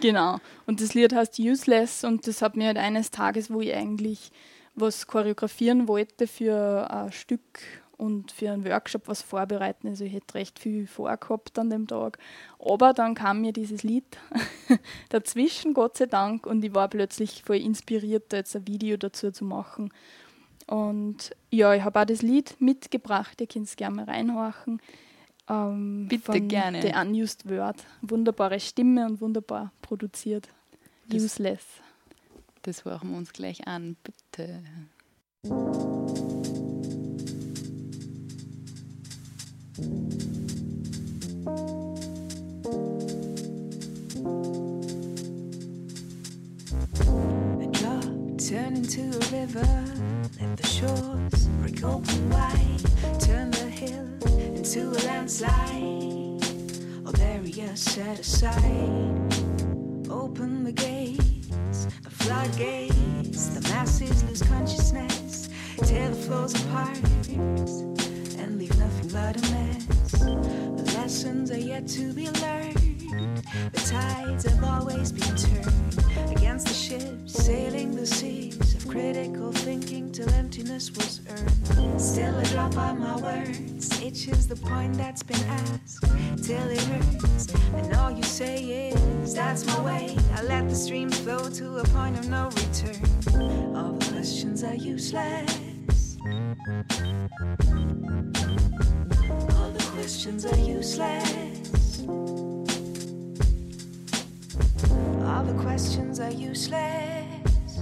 Speaker 2: Genau. Und das Lied heißt Useless und das hat mir halt eines Tages, wo ich eigentlich was choreografieren wollte für ein Stück und für einen Workshop was vorbereiten. Also ich hätte recht viel vorgehabt an dem Tag. Aber dann kam mir dieses Lied [LAUGHS] dazwischen, Gott sei Dank, und ich war plötzlich voll inspiriert, da jetzt ein Video dazu zu machen. Und ja, ich habe auch das Lied mitgebracht, ihr könnt es gerne mal reinhorchen. Ähm,
Speaker 1: Bitte,
Speaker 2: von
Speaker 1: gerne.
Speaker 2: The Unused Word. Wunderbare Stimme und wunderbar produziert.
Speaker 1: Das-
Speaker 2: Useless.
Speaker 1: Das hören wir uns gleich an, bitte.
Speaker 4: A drop turn into a river, let the shores break open wide, turn the hill into a landslide. All barriers set aside, open the gates, the floodgates, the masses lose consciousness, tear the floors apart, and leave nothing but a mess. The lessons are yet to be learned. The tides have always been turned against the ships sailing the seas of critical thinking till emptiness was earned. Still, a drop of my words itches the point that's been asked till it hurts. And all you say is, That's my way. I let the streams flow to a point of no return. All the questions are useless. All the questions are useless. All the questions are useless.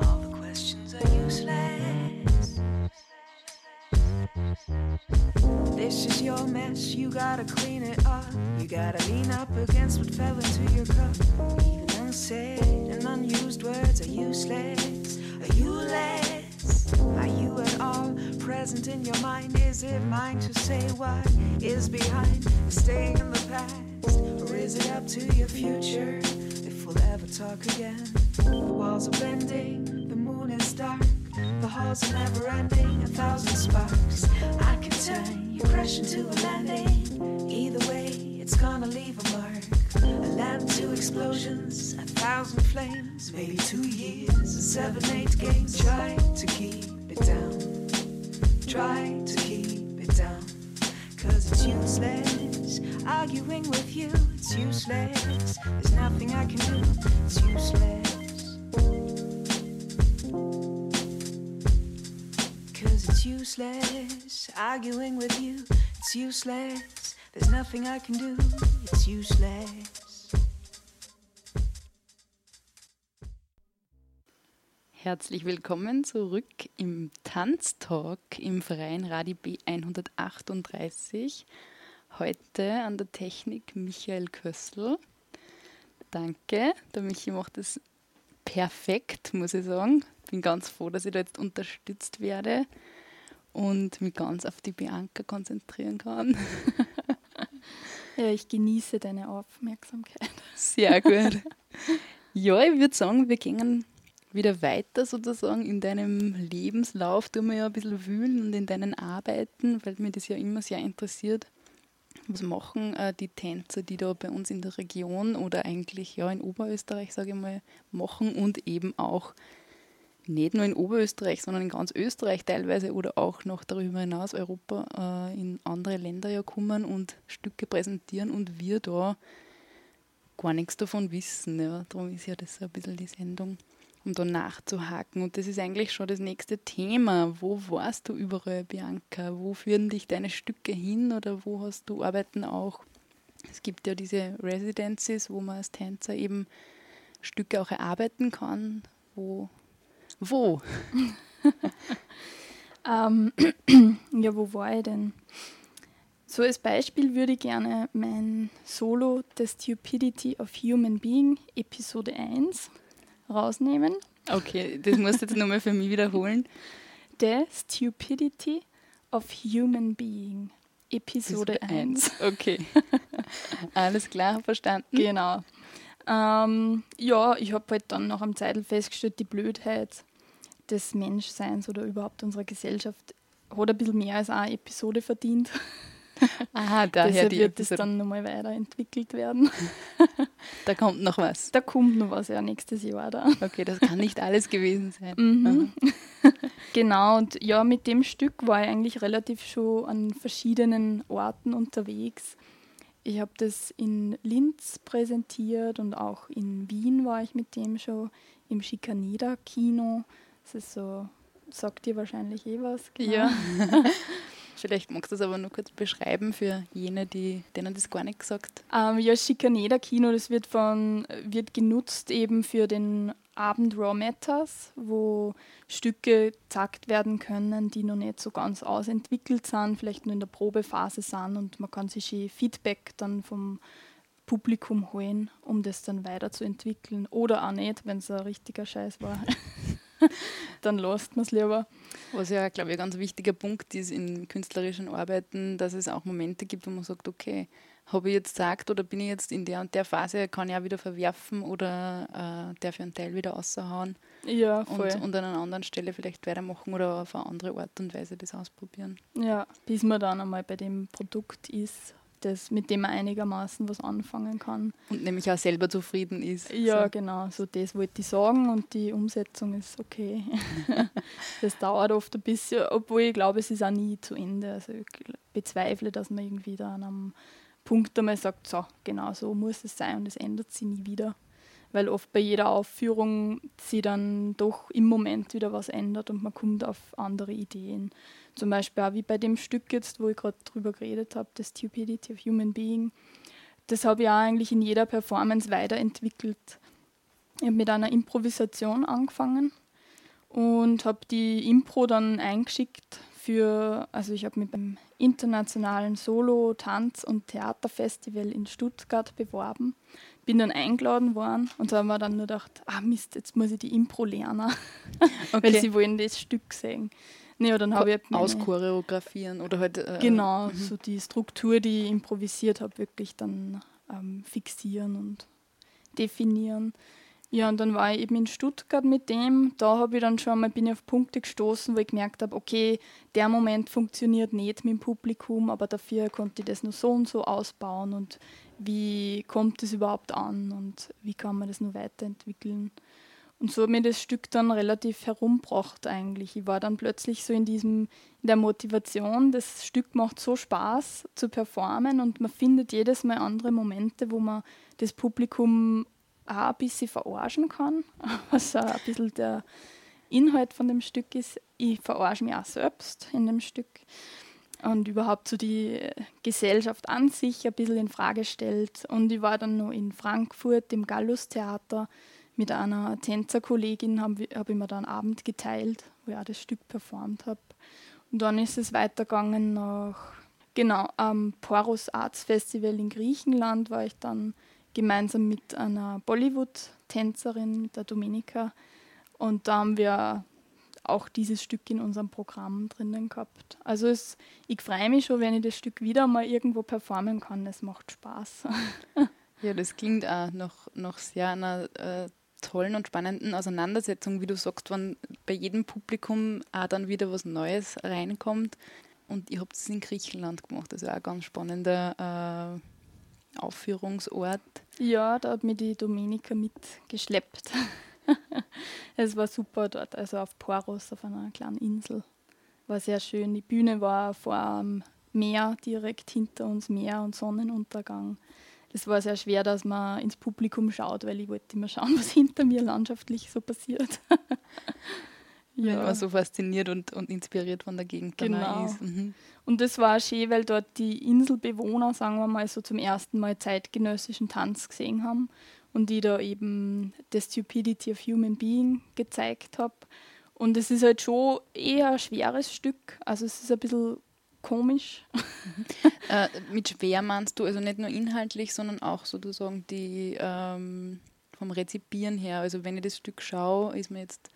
Speaker 4: All the questions are useless. This is your mess, you gotta clean it up. You gotta lean up against what fell into your cup. Even unsaid and unused words are useless. You? Are you at all present in your mind? Is it mine to say what is behind? Staying in the past? Or is it up to your future? If we'll ever talk again. The walls are bending, the moon is dark. The halls are never ending, a thousand sparks. I can turn you crash into a landing. Either way, it's gonna leave a mark. A land to explosions, a thousand flames. Maybe two years, and seven, eight games. Try to keep it down. Try to keep it down. Cause it's useless. Arguing with you, it's useless. There's nothing I can do, it's useless. Cause it's useless. Arguing with you, it's useless. There's nothing I can do.
Speaker 1: Herzlich willkommen zurück im Tanztalk im Verein Radi B 138. Heute an der Technik Michael Kössel. Danke, der Michi macht es perfekt, muss ich sagen. Bin ganz froh, dass ich da jetzt unterstützt werde und mich ganz auf die Bianca konzentrieren kann. [LAUGHS]
Speaker 2: Ja, ich genieße deine Aufmerksamkeit.
Speaker 1: Sehr gut. Ja, ich würde sagen, wir gehen wieder weiter sozusagen in deinem Lebenslauf. Du mir ja ein bisschen wühlen und in deinen Arbeiten, weil mir das ja immer sehr interessiert. Was machen äh, die Tänzer, die da bei uns in der Region oder eigentlich ja in Oberösterreich, sage ich mal, machen und eben auch nicht nur in Oberösterreich, sondern in ganz Österreich teilweise oder auch noch darüber hinaus Europa äh, in andere Länder ja kommen und Stücke präsentieren und wir da gar nichts davon wissen. Ja. Darum ist ja das so ein bisschen die Sendung, um da nachzuhaken. Und das ist eigentlich schon das nächste Thema. Wo warst du überall, Bianca? Wo führen dich deine Stücke hin oder wo hast du Arbeiten auch? Es gibt ja diese Residencies, wo man als Tänzer eben Stücke auch erarbeiten kann. Wo? Wo? [LAUGHS]
Speaker 2: ähm, [CLEARS THROAT] ja, wo war ich denn? So als Beispiel würde ich gerne mein Solo The Stupidity of Human Being Episode 1 rausnehmen.
Speaker 1: Okay, das musst du jetzt nochmal für mich wiederholen.
Speaker 2: The Stupidity of Human Being Episode 1.
Speaker 1: Okay. [LAUGHS] Alles klar, verstanden.
Speaker 2: Genau. Ähm, ja, ich habe halt dann nach einem Zeitl festgestellt, die Blödheit des Menschseins oder überhaupt unserer Gesellschaft hat ein bisschen mehr als eine Episode verdient. [LAUGHS]
Speaker 1: Aha, daher
Speaker 2: Deshalb
Speaker 1: die
Speaker 2: wird
Speaker 1: Episode.
Speaker 2: es dann nochmal weiterentwickelt werden. [LAUGHS]
Speaker 1: Da kommt noch was.
Speaker 2: Da kommt noch was ja nächstes Jahr da.
Speaker 1: Okay, das kann nicht alles gewesen sein.
Speaker 2: Mhm. [LAUGHS] Genau, und ja, mit dem Stück war ich eigentlich relativ schon an verschiedenen Orten unterwegs. Ich habe das in Linz präsentiert und auch in Wien war ich mit dem schon im Schikaneda Das ist so, sagt dir wahrscheinlich eh was. genau.
Speaker 1: Ja. [LAUGHS] Vielleicht magst du es aber nur kurz beschreiben für jene, die, denen das gar nicht gesagt
Speaker 2: Ähm, ja, Schikaneder Kino, das wird, von, wird genutzt eben für den Abend Raw Matters, wo Stücke gezeigt werden können, die noch nicht so ganz ausentwickelt sind, vielleicht nur in der Probephase sind und man kann sich eh Feedback dann vom Publikum holen, um das dann weiterzuentwickeln. Oder auch nicht, wenn es ein richtiger Scheiß war. [LAUGHS] [LAUGHS] dann lässt man es lieber.
Speaker 1: Was ja, glaube ich, ein ganz wichtiger Punkt ist in künstlerischen Arbeiten, dass es auch Momente gibt, wo man sagt, okay, habe ich jetzt gesagt oder bin ich jetzt in der und der Phase, kann ich auch wieder verwerfen oder äh, darf ich einen Teil wieder raushauen
Speaker 2: Ja, voll.
Speaker 1: und, und an einer anderen Stelle vielleicht weitermachen oder auf eine andere Art und Weise das ausprobieren.
Speaker 2: Ja, bis man dann einmal bei dem Produkt ist, das, mit dem man einigermaßen was anfangen kann.
Speaker 1: Und nämlich auch selber zufrieden ist.
Speaker 2: Ja,
Speaker 1: So.
Speaker 2: genau, so das wollte ich sagen und die Umsetzung ist okay. [LAUGHS] das dauert oft ein bisschen, obwohl ich glaube, es ist auch nie zu Ende. Also ich bezweifle, dass man irgendwie da an einem Punkt einmal sagt, so, genau so muss es sein und es ändert sich nie wieder. Weil oft bei jeder Aufführung sich dann doch im Moment wieder was ändert und man kommt auf andere Ideen. Zum Beispiel auch wie bei dem Stück jetzt, wo ich gerade drüber geredet habe, The Stupidity of Human Being. Das habe ich auch eigentlich in jeder Performance weiterentwickelt. Ich habe mit einer Improvisation angefangen und habe die Impro dann eingeschickt für, also ich habe mich beim internationalen Solo-, Tanz- und Theaterfestival in Stuttgart beworben. Bin dann eingeladen worden und da haben wir dann nur gedacht, ah Mist, jetzt muss ich die Impro lernen, [LAUGHS] weil
Speaker 1: Okay.
Speaker 2: sie wollen das Stück sehen. Nee, dann habe ich halt meine-
Speaker 1: Auschoreografieren oder halt. Äh,
Speaker 2: Genau,
Speaker 1: mhm.
Speaker 2: so die Struktur, die ich improvisiert habe, wirklich dann ähm, fixieren und definieren. Ja, und dann war ich eben in Stuttgart mit dem. Da habe ich dann schon mal bin ich auf Punkte gestoßen, wo ich gemerkt habe, okay, der Moment funktioniert nicht mit dem Publikum, aber dafür konnte ich das nur so und so ausbauen und wie kommt es überhaupt an und wie kann man das nur weiterentwickeln. Und so hat mir das Stück dann relativ herumgebracht eigentlich. Ich war dann plötzlich so in diesem, in der Motivation, das Stück macht so Spaß zu performen und man findet jedes Mal andere Momente, wo man das Publikum auch ein bisschen verarschen kann, [LAUGHS] was auch ein bisschen der Inhalt von dem Stück ist. Ich verarsche mich auch selbst in dem Stück und überhaupt so die Gesellschaft an sich ein bisschen in Frage stellt. Und ich war dann noch in Frankfurt im Gallus-Theater mit einer Tänzerkollegin, habe hab ich mir da einen Abend geteilt, wo ich auch das Stück performt habe. Und dann ist es weitergegangen nach, genau, am Poros Arts Festival in Griechenland war ich dann gemeinsam mit einer Bollywood-Tänzerin, mit der Dominika. Und da haben wir auch dieses Stück in unserem Programm drinnen gehabt. Also es, ich freue mich schon, wenn ich das Stück wieder mal irgendwo performen kann. Es macht Spaß. [LAUGHS]
Speaker 1: Ja, das klingt auch nach, nach sehr einer äh, tollen und spannenden Auseinandersetzung, wie du sagst, wenn bei jedem Publikum auch dann wieder was Neues reinkommt. Und ihr habt es in Griechenland gemacht, das ist auch ein ganz spannender äh, Aufführungsort.
Speaker 2: Ja, da hat mich die Dominika mitgeschleppt. [LAUGHS] es war super dort, also auf Poros, auf einer kleinen Insel. War sehr schön. Die Bühne war vor dem Meer, direkt hinter uns Meer und Sonnenuntergang. das war sehr schwer, dass man ins Publikum schaut, weil ich wollte immer schauen, [LAUGHS] was hinter mir landschaftlich so passiert. [LAUGHS]
Speaker 1: ja. Wenn man so fasziniert und, und inspiriert von der Gegend
Speaker 2: genau.
Speaker 1: ist. Mhm.
Speaker 2: Und das war schön, weil dort die Inselbewohner, sagen wir mal, so zum ersten Mal zeitgenössischen Tanz gesehen haben und die da eben The Stupidity of Human Being gezeigt habe. Und es ist halt schon eher ein schweres Stück. Also es ist ein bisschen komisch. [LAUGHS]
Speaker 1: äh, mit schwer meinst du also nicht nur inhaltlich, sondern auch sozusagen die ähm, vom Rezipieren her. Also wenn ich das Stück schaue, ist mir jetzt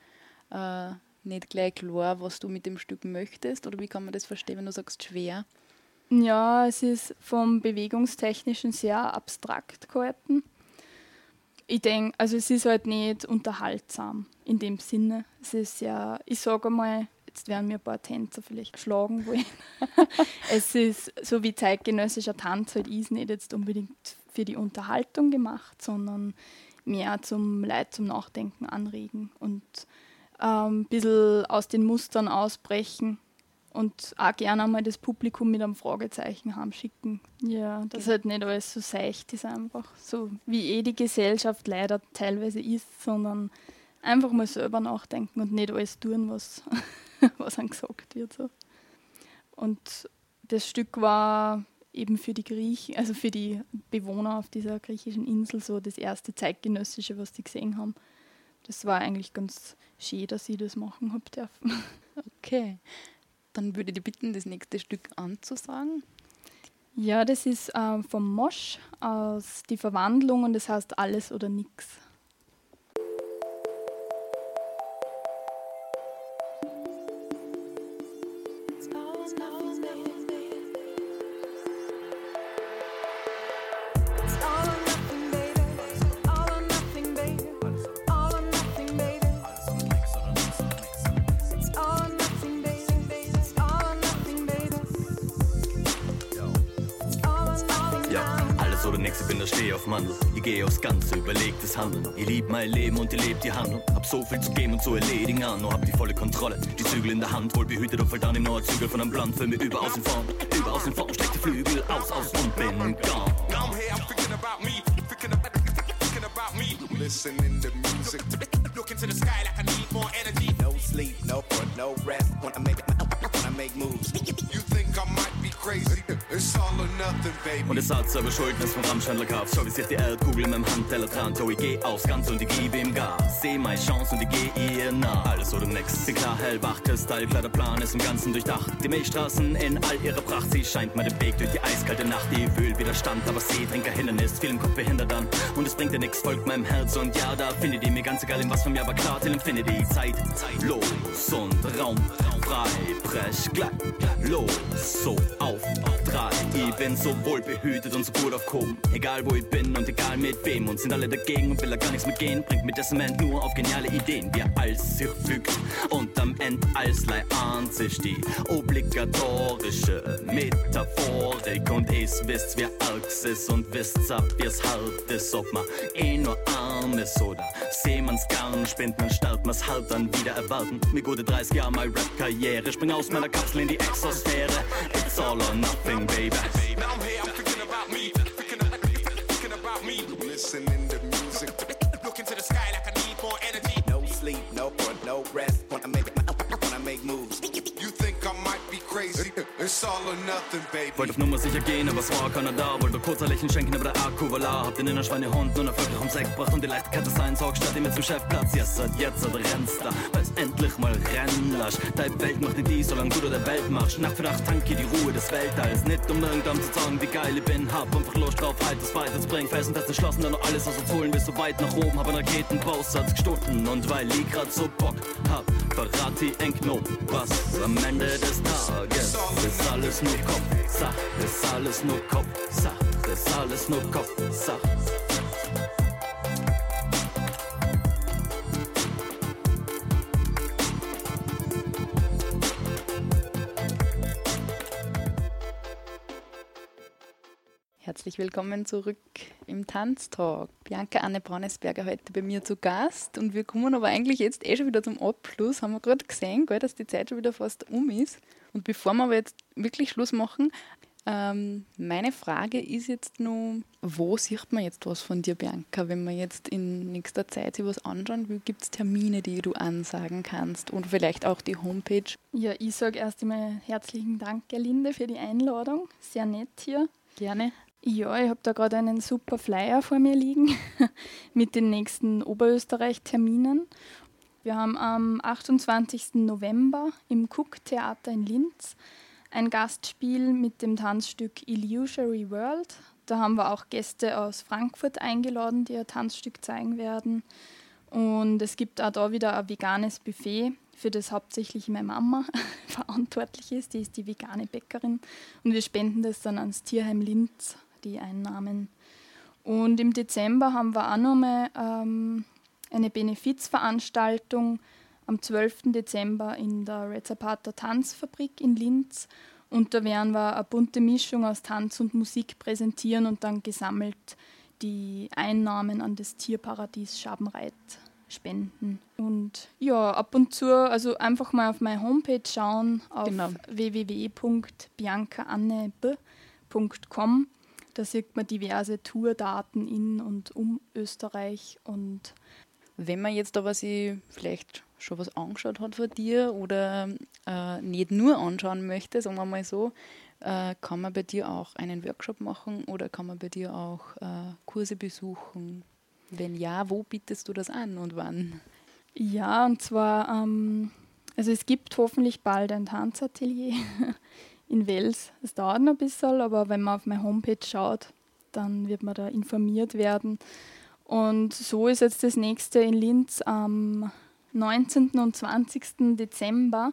Speaker 1: äh, nicht gleich klar, was du mit dem Stück möchtest? Oder wie kann man das verstehen, wenn du sagst schwer?
Speaker 2: Ja, es ist vom Bewegungstechnischen sehr abstrakt gehalten. Ich denke, also es ist halt nicht unterhaltsam in dem Sinne. Es ist ja, ich sage mal, jetzt werden mir ein paar Tänzer vielleicht schlagen wollen. [LAUGHS] es ist so wie zeitgenössischer Tanz halt ist nicht jetzt unbedingt für die Unterhaltung gemacht, sondern mehr zum Leid zum Nachdenken anregen und ein bisschen aus den Mustern ausbrechen und auch gerne einmal das Publikum mit einem Fragezeichen haben schicken. Ja, das halt nicht alles so seicht ist einfach, so wie eh die Gesellschaft leider teilweise ist, sondern einfach mal selber nachdenken und nicht alles tun, was, [LAUGHS] was einem gesagt wird. So. Und das Stück war eben für die Griechen, also für die Bewohner auf dieser griechischen Insel so das erste zeitgenössische, was die gesehen haben. Das war eigentlich ganz schön, dass ich das machen habe dürfen. [LAUGHS]
Speaker 1: Okay, dann würde ich dich bitten, das nächste Stück anzusagen.
Speaker 2: Ja, das ist äh, vom Mosch aus Die Verwandlung und das heißt Alles oder Nix.
Speaker 6: Handeln. Ihr liebt mein Leben und ihr lebt die Handlung. Hab so viel zu geben und zu erledigen an. Nur hab die volle Kontrolle. Die Zügel in der Hand, wohl behütet und fall dann im Nordzügel von einem Blatt für mir überaus in Form. Überaus in Form, steck die Flügel aus, aus und bin gone. Listening to music. Looking to the sky like I need more energy. No sleep, no put, no rest. I make, make moves. You think I might be crazy? It's all or nothing, baby. Und es hat selber Schuld, wenn's vom Rammstein Kauf. Schau, wie sich die Erdkugel in meinem Handteller dran. Oh, ich geh aufs Ganze und ich gebe ihm Gas. Seh meine Chance und ich geh ihr nach. Alles oder nix. Bin klar, hellwach, Kristall, klar, der Plan ist im Ganzen durchdacht. Die Milchstraßen in all ihrer Pracht. Sie scheint mir den Weg durch die eiskalte Nacht. Die wühlt Widerstand, aber Seetrinker Hindernis. Viel im Kopf behindert dann. Und es bringt dir nix, folgt meinem Herz. Und ja, da findet ihr mir ganz egal, in was von mir, aber klar, till Infinity. Zeit, Zeit, los und Raum frei, brech glatt, los, so auf, drei. Ich bin so wohl behütet und so gut aufgehoben. Egal wo ich bin und egal mit wem. Und sind alle dagegen und will da gar nichts mitgehen. Bringt mit Testament nur auf geniale Ideen. Wie alles sich fügt und am Ende alles an sich die obligatorische Metaphorik. Und es wisst, wer arg ist und wisst, ab wie's halt ist. Ob man eh nur arm ist oder seh man's gern, spinnt man, starrt man's halt dann wieder erwarten. Mir gute 30 Jahre, my Rap-Karriere. Karriere. Spring aus meiner Kapsel in die Exosphäre. It's all or nothing, baby. Now I'm here, I'm thinking about me. Thinking, thinking about me. Listening no no rest. It's all or nothing, baby. Wollte auf Nummer sicher gehen, aber es war keiner da. Wollte kurz ein Lächeln schenken, aber der Akku war la. Hab den in der Schweinehund nur erfolgreich ums Eck gebracht und die Leichtigkeit des Seins auch statt immer zum Chefplatz. Yes, seit jetzt hat rennst da, weil's endlich mal rennen lässt. Deine Welt macht nicht die, solange du der Welt machst. Nacht für Nacht tanke die Ruhe des Weltalls. Nicht um irgendwann zu sagen, wie geil ich bin. Hab einfach Lust drauf, halt das weiter zu bringen. Felsenfest entschlossen, dann noch alles aus uns holen. Bis so weit nach oben, hab einen Raketenbausatz gestunden. Und weil ich grad so Bock hab, verrat die eng was am Ende des Tages ist alles nur Kopf, Sach, ist alles nur Kopf, Sach, ist alles nur Kopf, Sach.
Speaker 1: Herzlich willkommen zurück im Tanztalk. Bianca Anne Braunesberger heute bei mir zu Gast und wir kommen aber eigentlich jetzt eh schon wieder zum Abschluss. Haben wir gerade gesehen, gell, dass die Zeit schon wieder fast um ist. Und bevor wir aber jetzt wirklich Schluss machen, Ähm, meine Frage ist jetzt nur, wo sieht man jetzt was von dir, Bianca? Wenn man jetzt in nächster Zeit sich was anschauen will, gibt es Termine, die du ansagen kannst und vielleicht auch die Homepage?
Speaker 2: Ja, ich sage erst einmal herzlichen Dank, Gerlinde, für die Einladung. Sehr nett hier.
Speaker 1: Gerne.
Speaker 2: Ja, ich habe da gerade einen super Flyer vor mir liegen [LAUGHS] mit den nächsten Oberösterreich-Terminen. Wir haben am 28. November im Cook-Theater in Linz ein Gastspiel mit dem Tanzstück Illusory World. Da haben wir auch Gäste aus Frankfurt eingeladen, die ein Tanzstück zeigen werden. Und es gibt auch da wieder ein veganes Buffet, für das hauptsächlich meine Mama [LAUGHS] verantwortlich ist. Die ist die vegane Bäckerin. Und wir spenden das dann ans Tierheim Linz, die Einnahmen. Und im Dezember haben wir auch nochmal ähm, eine Benefizveranstaltung am 12. Dezember in der Red Zapata Tanzfabrik in Linz. Und da werden wir eine bunte Mischung aus Tanz und Musik präsentieren und dann gesammelt die Einnahmen an das Tierparadies Schabenreit spenden. Und ja, ab und zu, also einfach mal auf meine Homepage schauen, auf genau. www.biancaanneb.com. Da sieht man diverse Tourdaten in und um Österreich und
Speaker 1: wenn man jetzt aber sich vielleicht schon was angeschaut hat von dir oder äh, nicht nur anschauen möchte, sagen wir mal so, äh, kann man bei dir auch einen Workshop machen oder kann man bei dir auch äh, Kurse besuchen? Wenn ja, wo bietest du das an und wann?
Speaker 2: Ja, und zwar, ähm, also es gibt hoffentlich bald ein Tanzatelier [LAUGHS] in Wels. Es dauert noch ein bisschen, aber wenn man auf meine Homepage schaut, dann wird man da informiert werden. Und so ist jetzt das nächste in Linz am 19. und 20. Dezember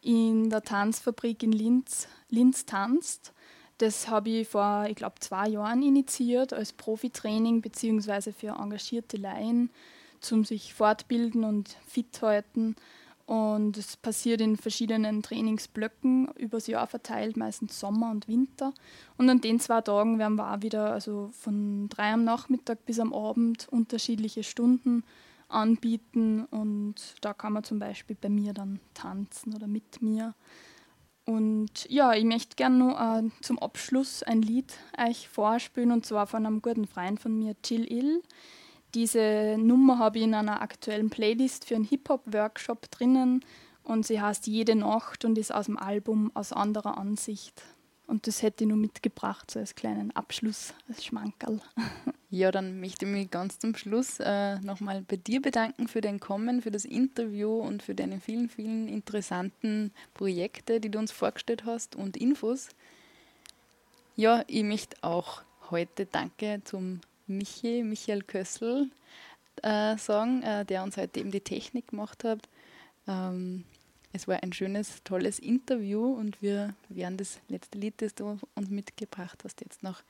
Speaker 2: in der Tanzfabrik in Linz. Linz tanzt. Das habe ich vor, ich glaube, zwei Jahren initiiert als Profitraining bzw. für engagierte Laien zum sich fortbilden und fit halten. Und es passiert in verschiedenen Trainingsblöcken übers Jahr verteilt, meistens Sommer und Winter. Und an den zwei Tagen werden wir auch wieder also von drei am Nachmittag bis am Abend unterschiedliche Stunden anbieten. Und da kann man zum Beispiel bei mir dann tanzen oder mit mir. Und ja, ich möchte gerne noch äh, zum Abschluss ein Lied euch vorspielen und zwar von einem guten Freund von mir, Chill Ill. Diese Nummer habe ich in einer aktuellen Playlist für einen Hip-Hop-Workshop drinnen und sie heißt Jede Nacht und ist aus dem Album Aus anderer Ansicht. Und das hätte ich nur mitgebracht, so als kleinen Abschluss, als Schmankerl. [LAUGHS]
Speaker 1: Ja, dann möchte ich mich ganz zum Schluss äh, nochmal bei dir bedanken für dein Kommen, für das Interview und für deine vielen, vielen interessanten Projekte, die du uns vorgestellt hast und Infos. Ja, ich möchte auch heute Danke zum Michi, Michael Kössel äh, sagen, äh, der uns heute eben die Technik gemacht hat. Ähm, es war ein schönes, tolles Interview und wir werden das letzte Lied, das du uns mitgebracht hast, jetzt noch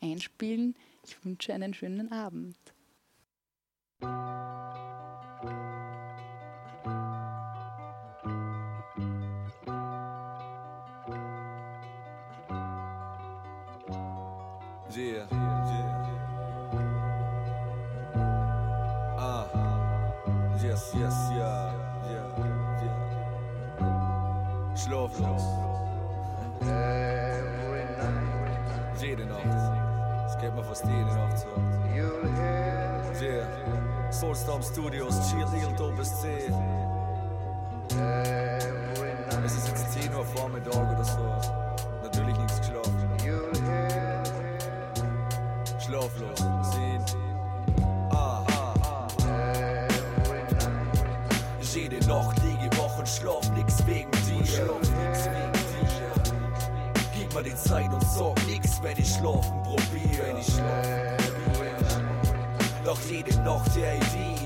Speaker 1: einspielen. Ich wünsche einen schönen Abend.
Speaker 7: Yeah. Yes, yes, yeah, yeah, yeah. Schlaflos. Jede Nacht. Es geht mir fast jede Nacht so. Yeah. Soulstorm Studios, Chill Hill, Doppes C. Es ist jetzt 10 Uhr Vormittag oder so. Wenn ich schlafen probier. Wenn ich schlafen. Doch jede Nacht Idee,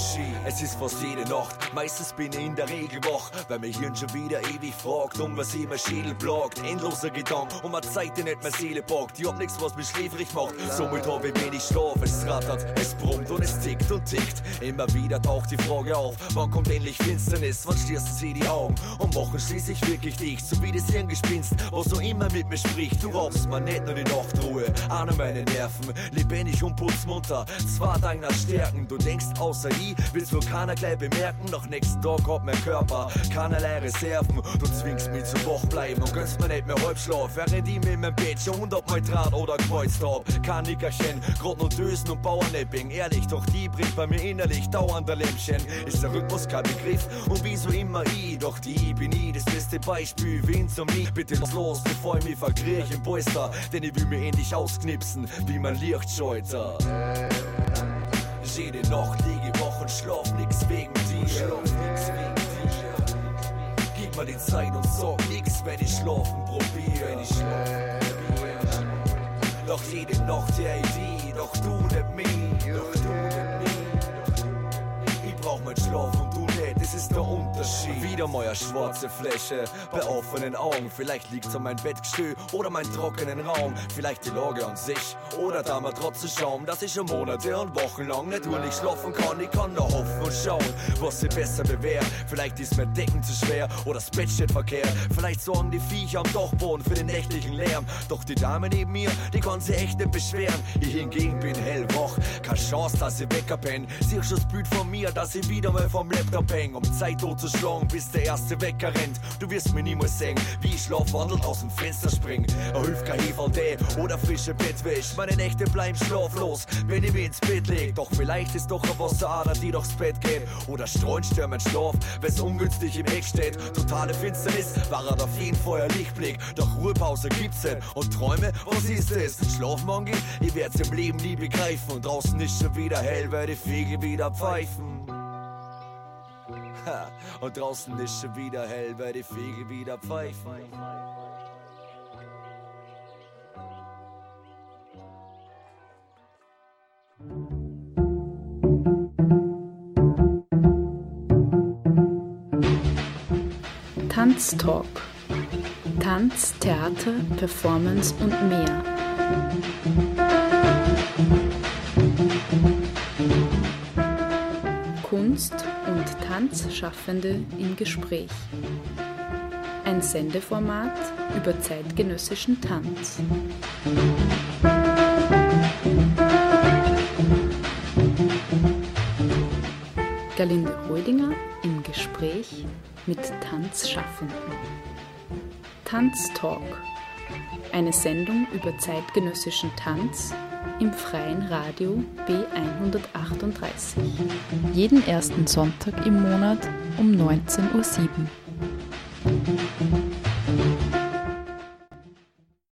Speaker 7: Unterschied. Es ist fast jede Nacht, meistens bin ich in der Regel wach, weil mein Hirn schon wieder ewig fragt, um was ich mein Schädel plagt. Endloser Gedanke, um eine Zeit, die nicht meine Seele packt. Ich hab nichts, was mich schläfrig macht, somit hab ich wenig Schlaf. Es rattert, es brummt und es tickt und tickt. Immer wieder taucht die Frage auf, wann kommt endlich Finsternis, wann schließen sie die Augen und machen schließlich wirklich dicht, so wie das Hirngespinst, was so immer mit mir spricht. Du raubst mir nicht nur die Nachtruhe, nur meine Nerven, lebendig und putzmunter, zwar deiner Stärken, du denkst außer ich will's wohl keiner gleich bemerken. Nach nächsten Tag hat mein Körper keinerlei Reserven. Du zwingst mich zu wach bleiben und gönnst mir nicht mehr halb Schlaf. Während ich in meinem Bett schon hundertmal Draht oder gekreuzt hab. Kein Nickerchen, grad nur Dösen und Bauernepping. Ehrlich, doch die bringt bei mir innerlich dauernder Lämpchen. Ist der Rhythmus kein Begriff und wieso immer ich? Doch die bin ich das beste Beispiel. Wen zu mich? Bitte los, bevor ich mich verkriech im Polster. Denn ich will mir endlich ausknipsen, wie mein Lichtscheuter. Jede Nacht schlaf nix wegen dir. Gib mir die Zeit und sag nix, wenn ich schlafen probier. Wenn ich. Doch jede Nacht der Idee, doch du nicht mich. Doch du nicht mich. Ich brauch mein Schlaf und du nicht, das ist der Unterschied. Wieder mal schwarze Fläche bei offenen Augen. Vielleicht liegt's an mein Bettgestühl oder mein trockenen Raum. Vielleicht die Lage an sich oder da mal trotzdem schauen, dass ich schon Monate und Wochen lang nicht ruhig schlafen kann. Ich kann nur hoffen und schauen, was sich besser bewährt. Vielleicht ist mein Decken zu schwer oder das Bett steht verkehrt. Vielleicht sorgen die Viecher am Dachboden für den nächtlichen Lärm. Doch die Dame neben mir, die kann sich echt nicht beschweren. Ich hingegen bin hellwach, keine Chance, dass ich wecker bin. Sie schon das Bild von mir, dass ich wieder mal vom Laptop häng, um Zeit totzuschlagen, bis der erste Wecker rennt. Du wirst mir niemals sehen, wie ich schlafwandelnd aus dem Fenster spring. Er hilft kein Heferl oder frische Bettwäsche. Meine Nächte bleiben schlaflos, wenn ich mich ins Bett leg. Doch vielleicht ist doch eine Wasserader, die durchs Bett geht. Oder streunst mein Schlaf, wenn's ungünstig im Eck steht. Totale Finsternis, war er auf jeden Fall ein Lichtblick. Doch Ruhepause gibt's nicht. Und Träume, was ist es? Schlafmangel? Ich werd's im Leben nie begreifen. Und draußen ist schon wieder hell, weil die Fliege wieder pfeifen. [LAUGHS] Und draußen ist schon wieder hell, weil die Fliege wieder pfeifen.
Speaker 8: Tanztalk. Tanz, Theater, Performance und mehr. Kunst und Tanzschaffende im Gespräch. Ein Sendeformat über zeitgenössischen Tanz. Galinde Rödinger im Gespräch mit Tanzschaffenden. Tanztalk. Eine Sendung über zeitgenössischen Tanz im freien Radio B138. Jeden ersten Sonntag im Monat um 19.07 Uhr.